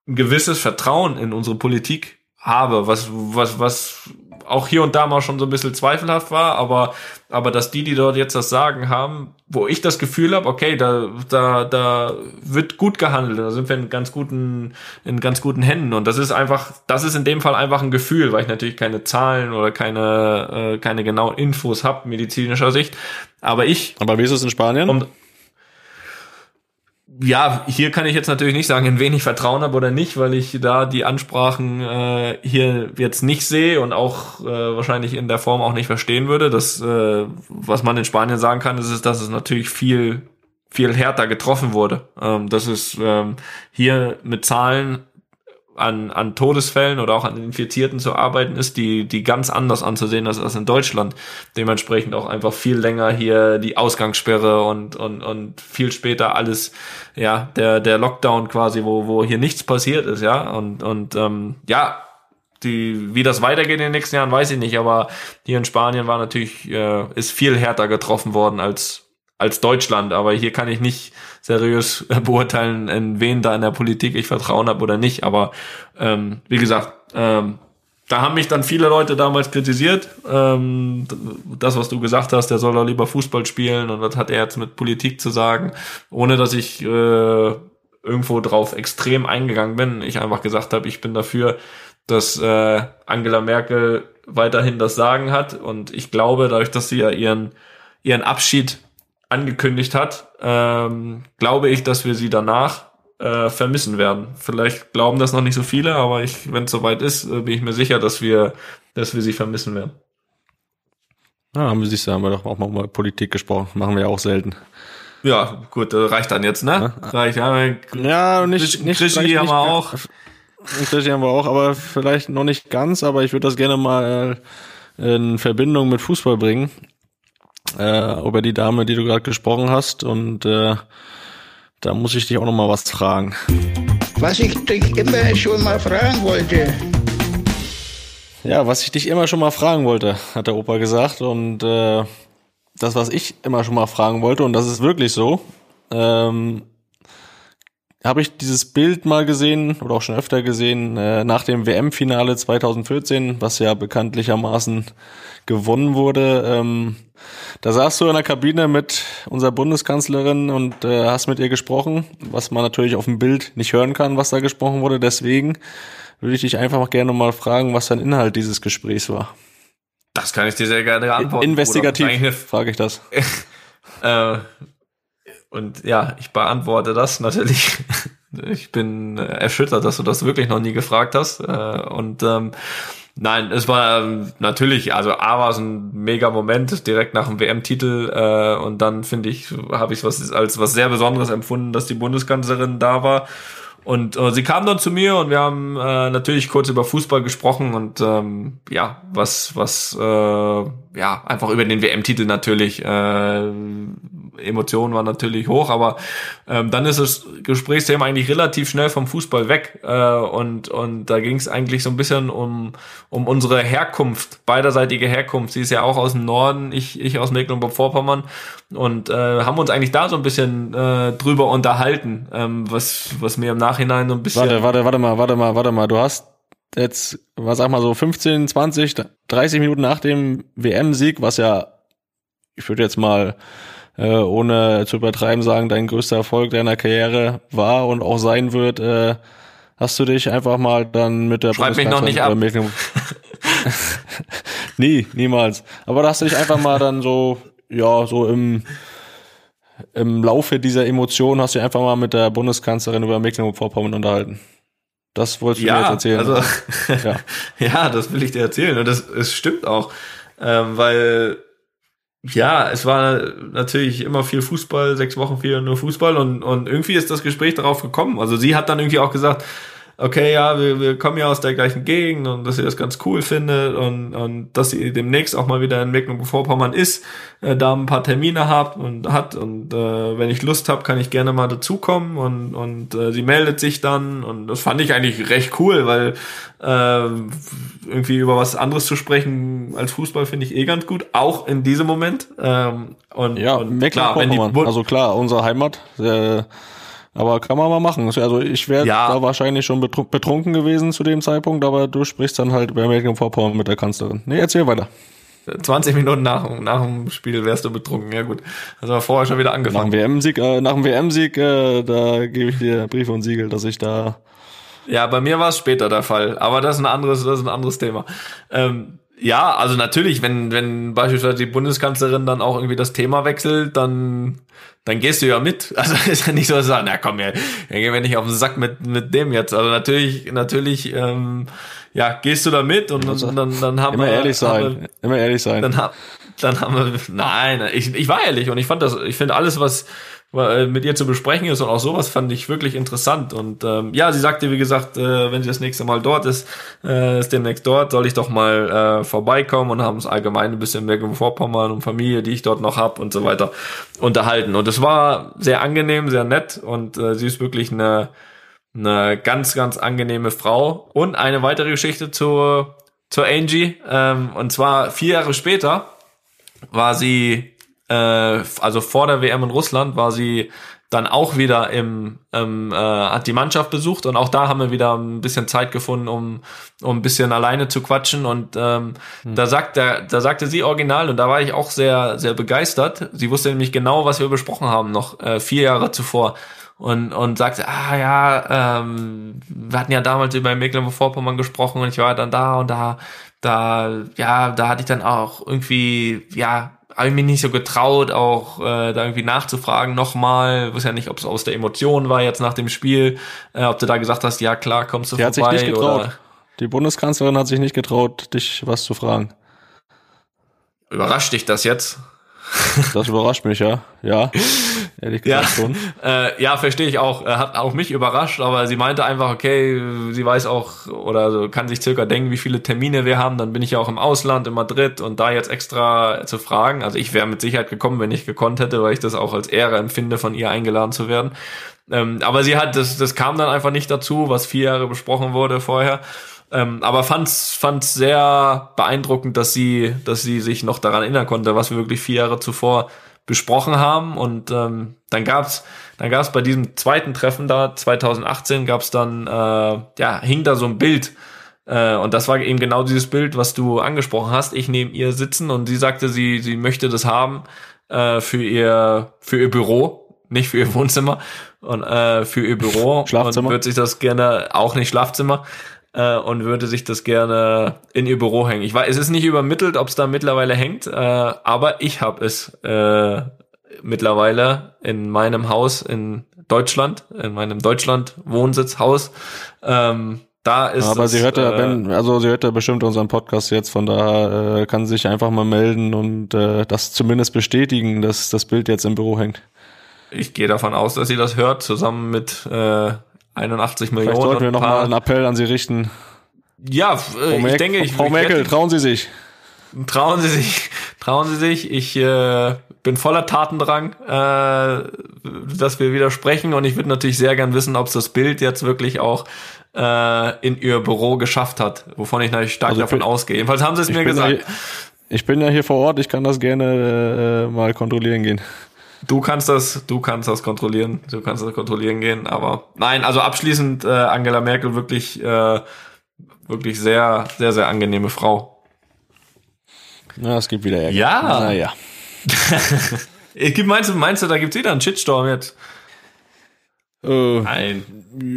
ein gewisses Vertrauen in unsere Politik habe, was, was, was auch hier und da mal schon so ein bisschen zweifelhaft war, aber, aber dass die, die dort jetzt das Sagen haben, wo ich das Gefühl habe, okay, da, da, da wird gut gehandelt, da sind wir in ganz guten, in ganz guten Händen. Und das ist einfach, das ist in dem Fall einfach ein Gefühl, weil ich natürlich keine Zahlen oder keine, äh, keine genauen Infos habe, medizinischer Sicht. Aber ich. Aber wie ist es in Spanien? Um, ja, hier kann ich jetzt natürlich nicht sagen, in wen ich Vertrauen habe oder nicht, weil ich da die Ansprachen äh, hier jetzt nicht sehe und auch äh, wahrscheinlich in der Form auch nicht verstehen würde. Das, äh, was man in Spanien sagen kann, ist, ist dass es natürlich viel viel härter getroffen wurde. Ähm, das ist ähm, hier mit Zahlen an, an Todesfällen oder auch an Infizierten zu arbeiten ist, die, die ganz anders anzusehen ist als in Deutschland. Dementsprechend auch einfach viel länger hier die Ausgangssperre und, und, und viel später alles, ja, der, der Lockdown quasi, wo, wo hier nichts passiert ist, ja. Und, und ähm, ja, die, wie das weitergeht in den nächsten Jahren, weiß ich nicht, aber hier in Spanien war natürlich, äh, ist viel härter getroffen worden als, als Deutschland, aber hier kann ich nicht seriös beurteilen, in wen da in der Politik ich Vertrauen habe oder nicht. Aber ähm, wie gesagt, ähm, da haben mich dann viele Leute damals kritisiert. Ähm, das, was du gesagt hast, der soll doch lieber Fußball spielen und was hat er jetzt mit Politik zu sagen, ohne dass ich äh, irgendwo drauf extrem eingegangen bin. Ich einfach gesagt habe, ich bin dafür, dass äh, Angela Merkel weiterhin das Sagen hat und ich glaube, dadurch, dass sie ja ihren ihren Abschied angekündigt hat, ähm, glaube ich, dass wir sie danach äh, vermissen werden. Vielleicht glauben das noch nicht so viele, aber ich, wenn es soweit ist, äh, bin ich mir sicher, dass wir, dass wir sie vermissen werden. Ja, haben wir sich haben wir doch auch mal über Politik gesprochen, machen wir ja auch selten. Ja, gut, das reicht dann jetzt, ne? Ja, reicht, ja, ja nicht, nicht, Krischi haben wir auch. Krischi haben wir auch, aber vielleicht noch nicht ganz, aber ich würde das gerne mal in Verbindung mit Fußball bringen äh, über die Dame, die du gerade gesprochen hast. Und äh, da muss ich dich auch noch mal was fragen. Was ich dich immer schon mal fragen wollte. Ja, was ich dich immer schon mal fragen wollte, hat der Opa gesagt. Und äh, das, was ich immer schon mal fragen wollte, und das ist wirklich so, ähm, habe ich dieses Bild mal gesehen oder auch schon öfter gesehen äh, nach dem WM-Finale 2014, was ja bekanntlichermaßen gewonnen wurde. Ähm, da saßt du in der Kabine mit unserer Bundeskanzlerin und äh, hast mit ihr gesprochen, was man natürlich auf dem Bild nicht hören kann, was da gesprochen wurde. Deswegen würde ich dich einfach gerne mal fragen, was dein Inhalt dieses Gesprächs war. Das kann ich dir sehr gerne antworten. Investigativ frage ich das. äh, und ja, ich beantworte das natürlich. Ich bin erschüttert, dass du das wirklich noch nie gefragt hast. Äh, und ähm, Nein, es war ähm, natürlich, also A war es ein mega Moment direkt nach dem WM-Titel äh, und dann finde ich, habe ich was als was sehr Besonderes empfunden, dass die Bundeskanzlerin da war und äh, sie kam dann zu mir und wir haben äh, natürlich kurz über Fußball gesprochen und ähm, ja, was, was, äh, ja, einfach über den WM-Titel natürlich. Äh, Emotionen waren natürlich hoch, aber ähm, dann ist das Gesprächsthema eigentlich relativ schnell vom Fußball weg. Äh, und, und da ging es eigentlich so ein bisschen um, um unsere Herkunft, beiderseitige Herkunft. Sie ist ja auch aus dem Norden, ich, ich aus Mecklenburg-Vorpommern und äh, haben uns eigentlich da so ein bisschen äh, drüber unterhalten, ähm, was, was mir im Nachhinein so ein bisschen. Warte, warte, warte mal, warte mal, warte mal. Du hast jetzt, was sag mal so 15, 20, 30 Minuten nach dem WM-Sieg, was ja, ich würde jetzt mal äh, ohne zu übertreiben sagen, dein größter Erfolg deiner Karriere war und auch sein wird, äh, hast du dich einfach mal dann mit der Schreib mich noch nicht ab. Nie, niemals. Aber da hast du dich einfach mal dann so, ja, so im, im Laufe dieser Emotionen hast du dich einfach mal mit der Bundeskanzlerin über Mecklenburg-Vorpommern unterhalten. Das wolltest du ja, mir jetzt erzählen. Also, ja. ja, das will ich dir erzählen. Und das, es stimmt auch. Ähm, weil ja, es war natürlich immer viel Fußball, sechs Wochen viel nur Fußball und, und irgendwie ist das Gespräch darauf gekommen. Also sie hat dann irgendwie auch gesagt, okay, ja, wir, wir kommen ja aus der gleichen Gegend und dass sie das ganz cool findet und, und dass sie demnächst auch mal wieder in Mecklenburg-Vorpommern ist, äh, da ein paar Termine hat und hat und äh, wenn ich Lust habe, kann ich gerne mal dazukommen und, und äh, sie meldet sich dann und das fand ich eigentlich recht cool, weil äh, irgendwie über was anderes zu sprechen als Fußball finde ich eh ganz gut, auch in diesem Moment. Ähm, und, ja, und klar, wenn die also klar, unsere Heimat, äh, aber kann man mal machen. Also ich wäre ja. da wahrscheinlich schon betrunken gewesen zu dem Zeitpunkt, aber du sprichst dann halt bei Mecklenburg-Vorpommern mit der Kanzlerin. Nee, erzähl weiter. 20 Minuten nach, nach dem Spiel wärst du betrunken. Ja gut. Also vorher schon wieder angefangen. Nach dem WM-Sieg, äh, nach dem WM-Sieg, äh, da gebe ich dir Briefe und Siegel, dass ich da. Ja, bei mir war es später der Fall. Aber das ist ein anderes, das ist ein anderes Thema. Ähm, ja, also natürlich, wenn, wenn beispielsweise die Bundeskanzlerin dann auch irgendwie das Thema wechselt, dann, dann gehst du ja mit. Also ist ja nicht so, dass du sagst, na komm, ja, dann gehen wir nicht auf den Sack mit, mit dem jetzt. Also natürlich, natürlich, ähm, ja, gehst du da mit und, also, dann, dann, haben immer wir. Ehrlich sein, wir, immer ehrlich sein. Dann, dann haben wir, nein, ich, ich war ehrlich und ich fand das, ich finde alles, was, mit ihr zu besprechen ist und auch sowas fand ich wirklich interessant. Und ähm, ja, sie sagte, wie gesagt, äh, wenn sie das nächste Mal dort ist, äh, ist demnächst dort, soll ich doch mal äh, vorbeikommen und haben uns allgemein ein bisschen Mecklenburg-Vorpommern und Familie, die ich dort noch hab und so weiter, unterhalten. Und es war sehr angenehm, sehr nett und äh, sie ist wirklich eine, eine ganz, ganz angenehme Frau. Und eine weitere Geschichte zur, zur Angie. Ähm, und zwar vier Jahre später war sie äh, also vor der WM in Russland war sie dann auch wieder im, ähm, äh, hat die Mannschaft besucht und auch da haben wir wieder ein bisschen Zeit gefunden, um, um ein bisschen alleine zu quatschen und ähm, hm. da sagt der, da sagte sie original und da war ich auch sehr, sehr begeistert. Sie wusste nämlich genau, was wir besprochen haben, noch äh, vier Jahre zuvor und, und sagte, ah ja, ähm, wir hatten ja damals über Mecklenburg-Vorpommern gesprochen und ich war dann da und da, da, ja, da hatte ich dann auch irgendwie, ja, habe ich mich nicht so getraut, auch äh, da irgendwie nachzufragen nochmal. Ich weiß ja nicht, ob es aus der Emotion war jetzt nach dem Spiel, äh, ob du da gesagt hast, ja klar, kommst du Die vorbei. Hat sich nicht getraut. Oder? Die Bundeskanzlerin hat sich nicht getraut, dich was zu fragen. Überrascht dich das jetzt? Das überrascht mich, ja. Ja. Ehrlich gesagt ja, schon. Äh, ja, verstehe ich auch. Hat auch mich überrascht, aber sie meinte einfach, okay, sie weiß auch oder so kann sich circa denken, wie viele Termine wir haben. Dann bin ich ja auch im Ausland, in Madrid und da jetzt extra zu fragen. Also ich wäre mit Sicherheit gekommen, wenn ich gekonnt hätte, weil ich das auch als Ehre empfinde, von ihr eingeladen zu werden. Ähm, aber sie hat, das, das kam dann einfach nicht dazu, was vier Jahre besprochen wurde vorher. Ähm, aber fand's fand's sehr beeindruckend, dass sie, dass sie sich noch daran erinnern konnte, was wir wirklich vier Jahre zuvor besprochen haben. Und ähm, dann gab's dann gab's bei diesem zweiten Treffen da 2018 gab's dann äh, ja hing da so ein Bild äh, und das war eben genau dieses Bild, was du angesprochen hast. Ich neben ihr sitzen und sie sagte, sie sie möchte das haben äh, für ihr für ihr Büro, nicht für ihr Wohnzimmer und äh, für ihr Büro Schlafzimmer. und würde sich das gerne auch nicht Schlafzimmer äh, und würde sich das gerne in ihr Büro hängen. Ich weiß, es ist nicht übermittelt, ob es da mittlerweile hängt, äh, aber ich habe es äh, mittlerweile in meinem Haus in Deutschland, in meinem Deutschland-Wohnsitzhaus. Ähm, Da ist Aber es, sie hört ja, äh, wenn, also sie hört ja bestimmt unseren Podcast jetzt, von daher äh, kann sie sich einfach mal melden und äh, das zumindest bestätigen, dass das Bild jetzt im Büro hängt. Ich gehe davon aus, dass sie das hört, zusammen mit äh, 81 Vielleicht Millionen. sollten wir und noch ein mal paar- einen Appell an sie richten. Ja, äh, Frau, ich Merkel, denke, ich, Frau ich Merkel, werde- trauen Sie sich. trauen Sie sich, trauen Sie sich. Ich äh, bin voller Tatendrang, äh, dass wir wieder sprechen und ich würde natürlich sehr gern wissen, ob es das Bild jetzt wirklich auch äh, in Ihr Büro geschafft hat, wovon ich natürlich stark Also ich davon bin- ausgehe. Jedenfalls haben Sie es Ich mir bin, ja, gesagt. hier- ich bin ja hier vor Ort, ich kann das gerne äh, mal kontrollieren gehen. Du kannst das, du kannst das kontrollieren, du kannst das kontrollieren gehen, aber nein, also abschließend äh, Angela Merkel wirklich, äh, wirklich sehr, sehr, sehr angenehme Frau. Ja, es gibt wieder Ärger. Ja. Naja. Ich geb- Meinst du, meinst du, da gibt's wieder einen Shitstorm jetzt? Äh, Nein.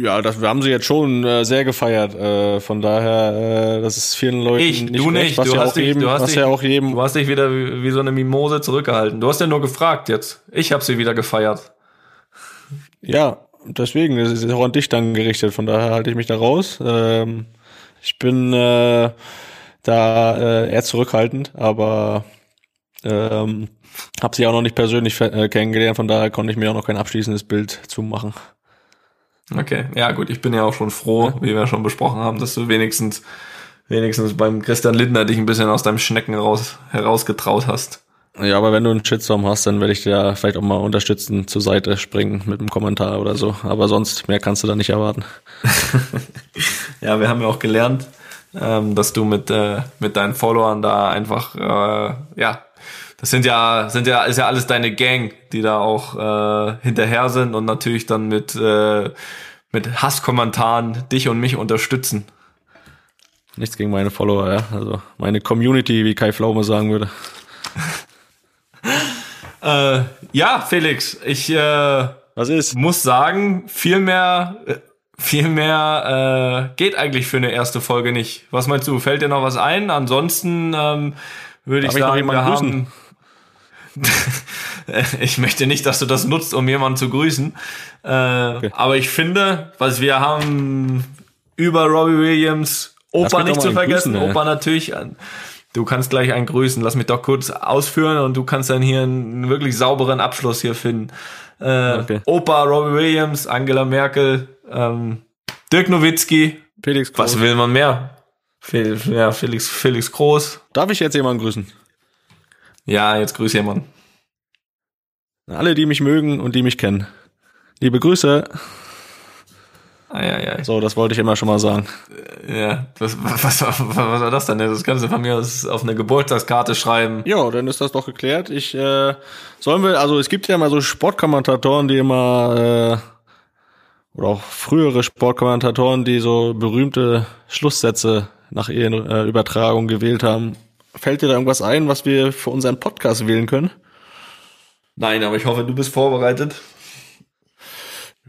ja, das wir haben sie jetzt schon äh, sehr gefeiert. Äh, von daher, äh, das ist vielen Leuten Ich, nicht du recht, nicht. was Du ja hast auch dich, jedem, du hast was dich, ja auch jedem. du hast dich wieder wie, wie so eine Mimose zurückgehalten. Du hast ja nur gefragt jetzt. Ich habe sie wieder gefeiert. Ja, deswegen das ist auch an dich dann gerichtet. Von daher halte ich mich da raus. Ähm, ich bin äh, da äh, eher zurückhaltend, aber ähm, habe sie auch noch nicht persönlich äh, kennengelernt. Von daher konnte ich mir auch noch kein abschließendes Bild zumachen. Okay, ja gut, ich bin ja auch schon froh, wie wir schon besprochen haben, dass du wenigstens wenigstens beim Christian Lindner dich ein bisschen aus deinem Schnecken raus, herausgetraut hast. Ja, aber wenn du einen Shitstorm hast, dann werde ich dir ja vielleicht auch mal unterstützen zur Seite springen mit einem Kommentar oder so. Aber sonst mehr kannst du da nicht erwarten. Ja, wir haben ja auch gelernt, ähm, dass du mit äh, mit deinen Followern da einfach äh, ja das sind ja sind ja ist ja alles deine Gang, die da auch äh, hinterher sind und natürlich dann mit äh, mit Hasskommentaren dich und mich unterstützen. Nichts gegen meine Follower, ja. Also meine Community, wie Kai Pflaume sagen würde. Äh, ja, Felix, ich äh, Was ist? muss sagen, viel mehr, äh, viel mehr äh, geht eigentlich für eine erste Folge nicht. Was meinst du? Fällt dir noch was ein? Ansonsten ähm, würde ich ich noch sagen, wir jemanden haben. ich möchte nicht, dass du das nutzt, um jemanden zu grüßen. Äh, Aber ich finde, was wir haben über Robbie Williams, Opa nicht zu vergessen, grüßen. Opa natürlich. an- Du kannst gleich einen grüßen. Lass mich doch kurz ausführen und du kannst dann hier einen wirklich sauberen Abschluss hier finden. Äh, Okay. Opa Robbie Williams, Angela Merkel, ähm, Dirk Nowitzki. Felix Groß. Was will man mehr? Fel ja, Felix, Felix Groß. Darf ich jetzt jemanden grüßen? Ja, jetzt grüß jemand. Alle, die mich mögen und die mich kennen. Liebe Grüße. Eieiei. So, das wollte ich immer schon mal sagen. Ja, was, was, was, was war das denn? Das kannst du von mir aus auf eine Geburtstagskarte schreiben. Ja, dann ist das doch geklärt. Ich äh, sollen wir, also es gibt ja mal so Sportkommentatoren, die immer äh, oder auch frühere Sportkommentatoren, die so berühmte Schlusssätze nach ihren äh, Übertragungen gewählt haben. Fällt dir da irgendwas ein, was wir für unseren Podcast wählen können? Nein, aber ich hoffe, du bist vorbereitet.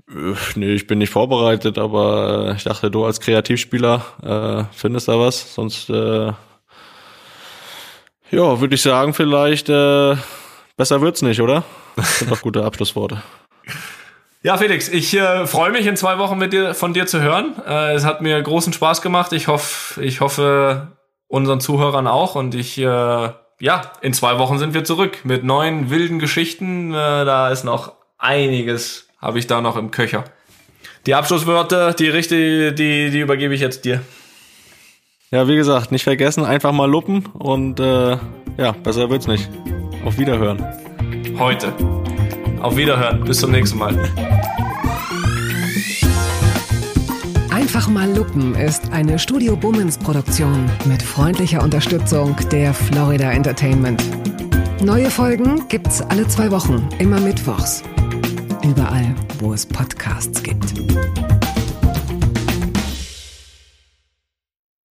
Äh, Nee, ich bin nicht vorbereitet, aber äh, ich dachte, du als Kreativspieler äh, findest da was. Sonst, äh, ja, würde ich sagen, vielleicht äh, besser wird's nicht, oder? Das sind doch gute Abschlussworte. Ja, Felix, ich äh, freue mich in zwei Wochen mit dir, von dir zu hören. Äh, es hat mir großen Spaß gemacht. Ich hoffe, ich hoffe unseren Zuhörern auch. Und ich, äh, ja, in zwei Wochen sind wir zurück mit neuen wilden Geschichten. Äh, da ist noch einiges, habe ich da noch im Köcher. Die Abschlusswörter, die richtige, die, die übergebe ich jetzt dir. Ja, wie gesagt, nicht vergessen, einfach mal luppen und äh, ja, besser wird's nicht. Auf Wiederhören. Heute. Auf Wiederhören. Bis zum nächsten Mal. Einfach mal lupen ist eine Studio Bummens Produktion mit freundlicher Unterstützung der Florida Entertainment. Neue Folgen gibt's alle zwei Wochen, immer mittwochs. Überall, wo es Podcasts gibt.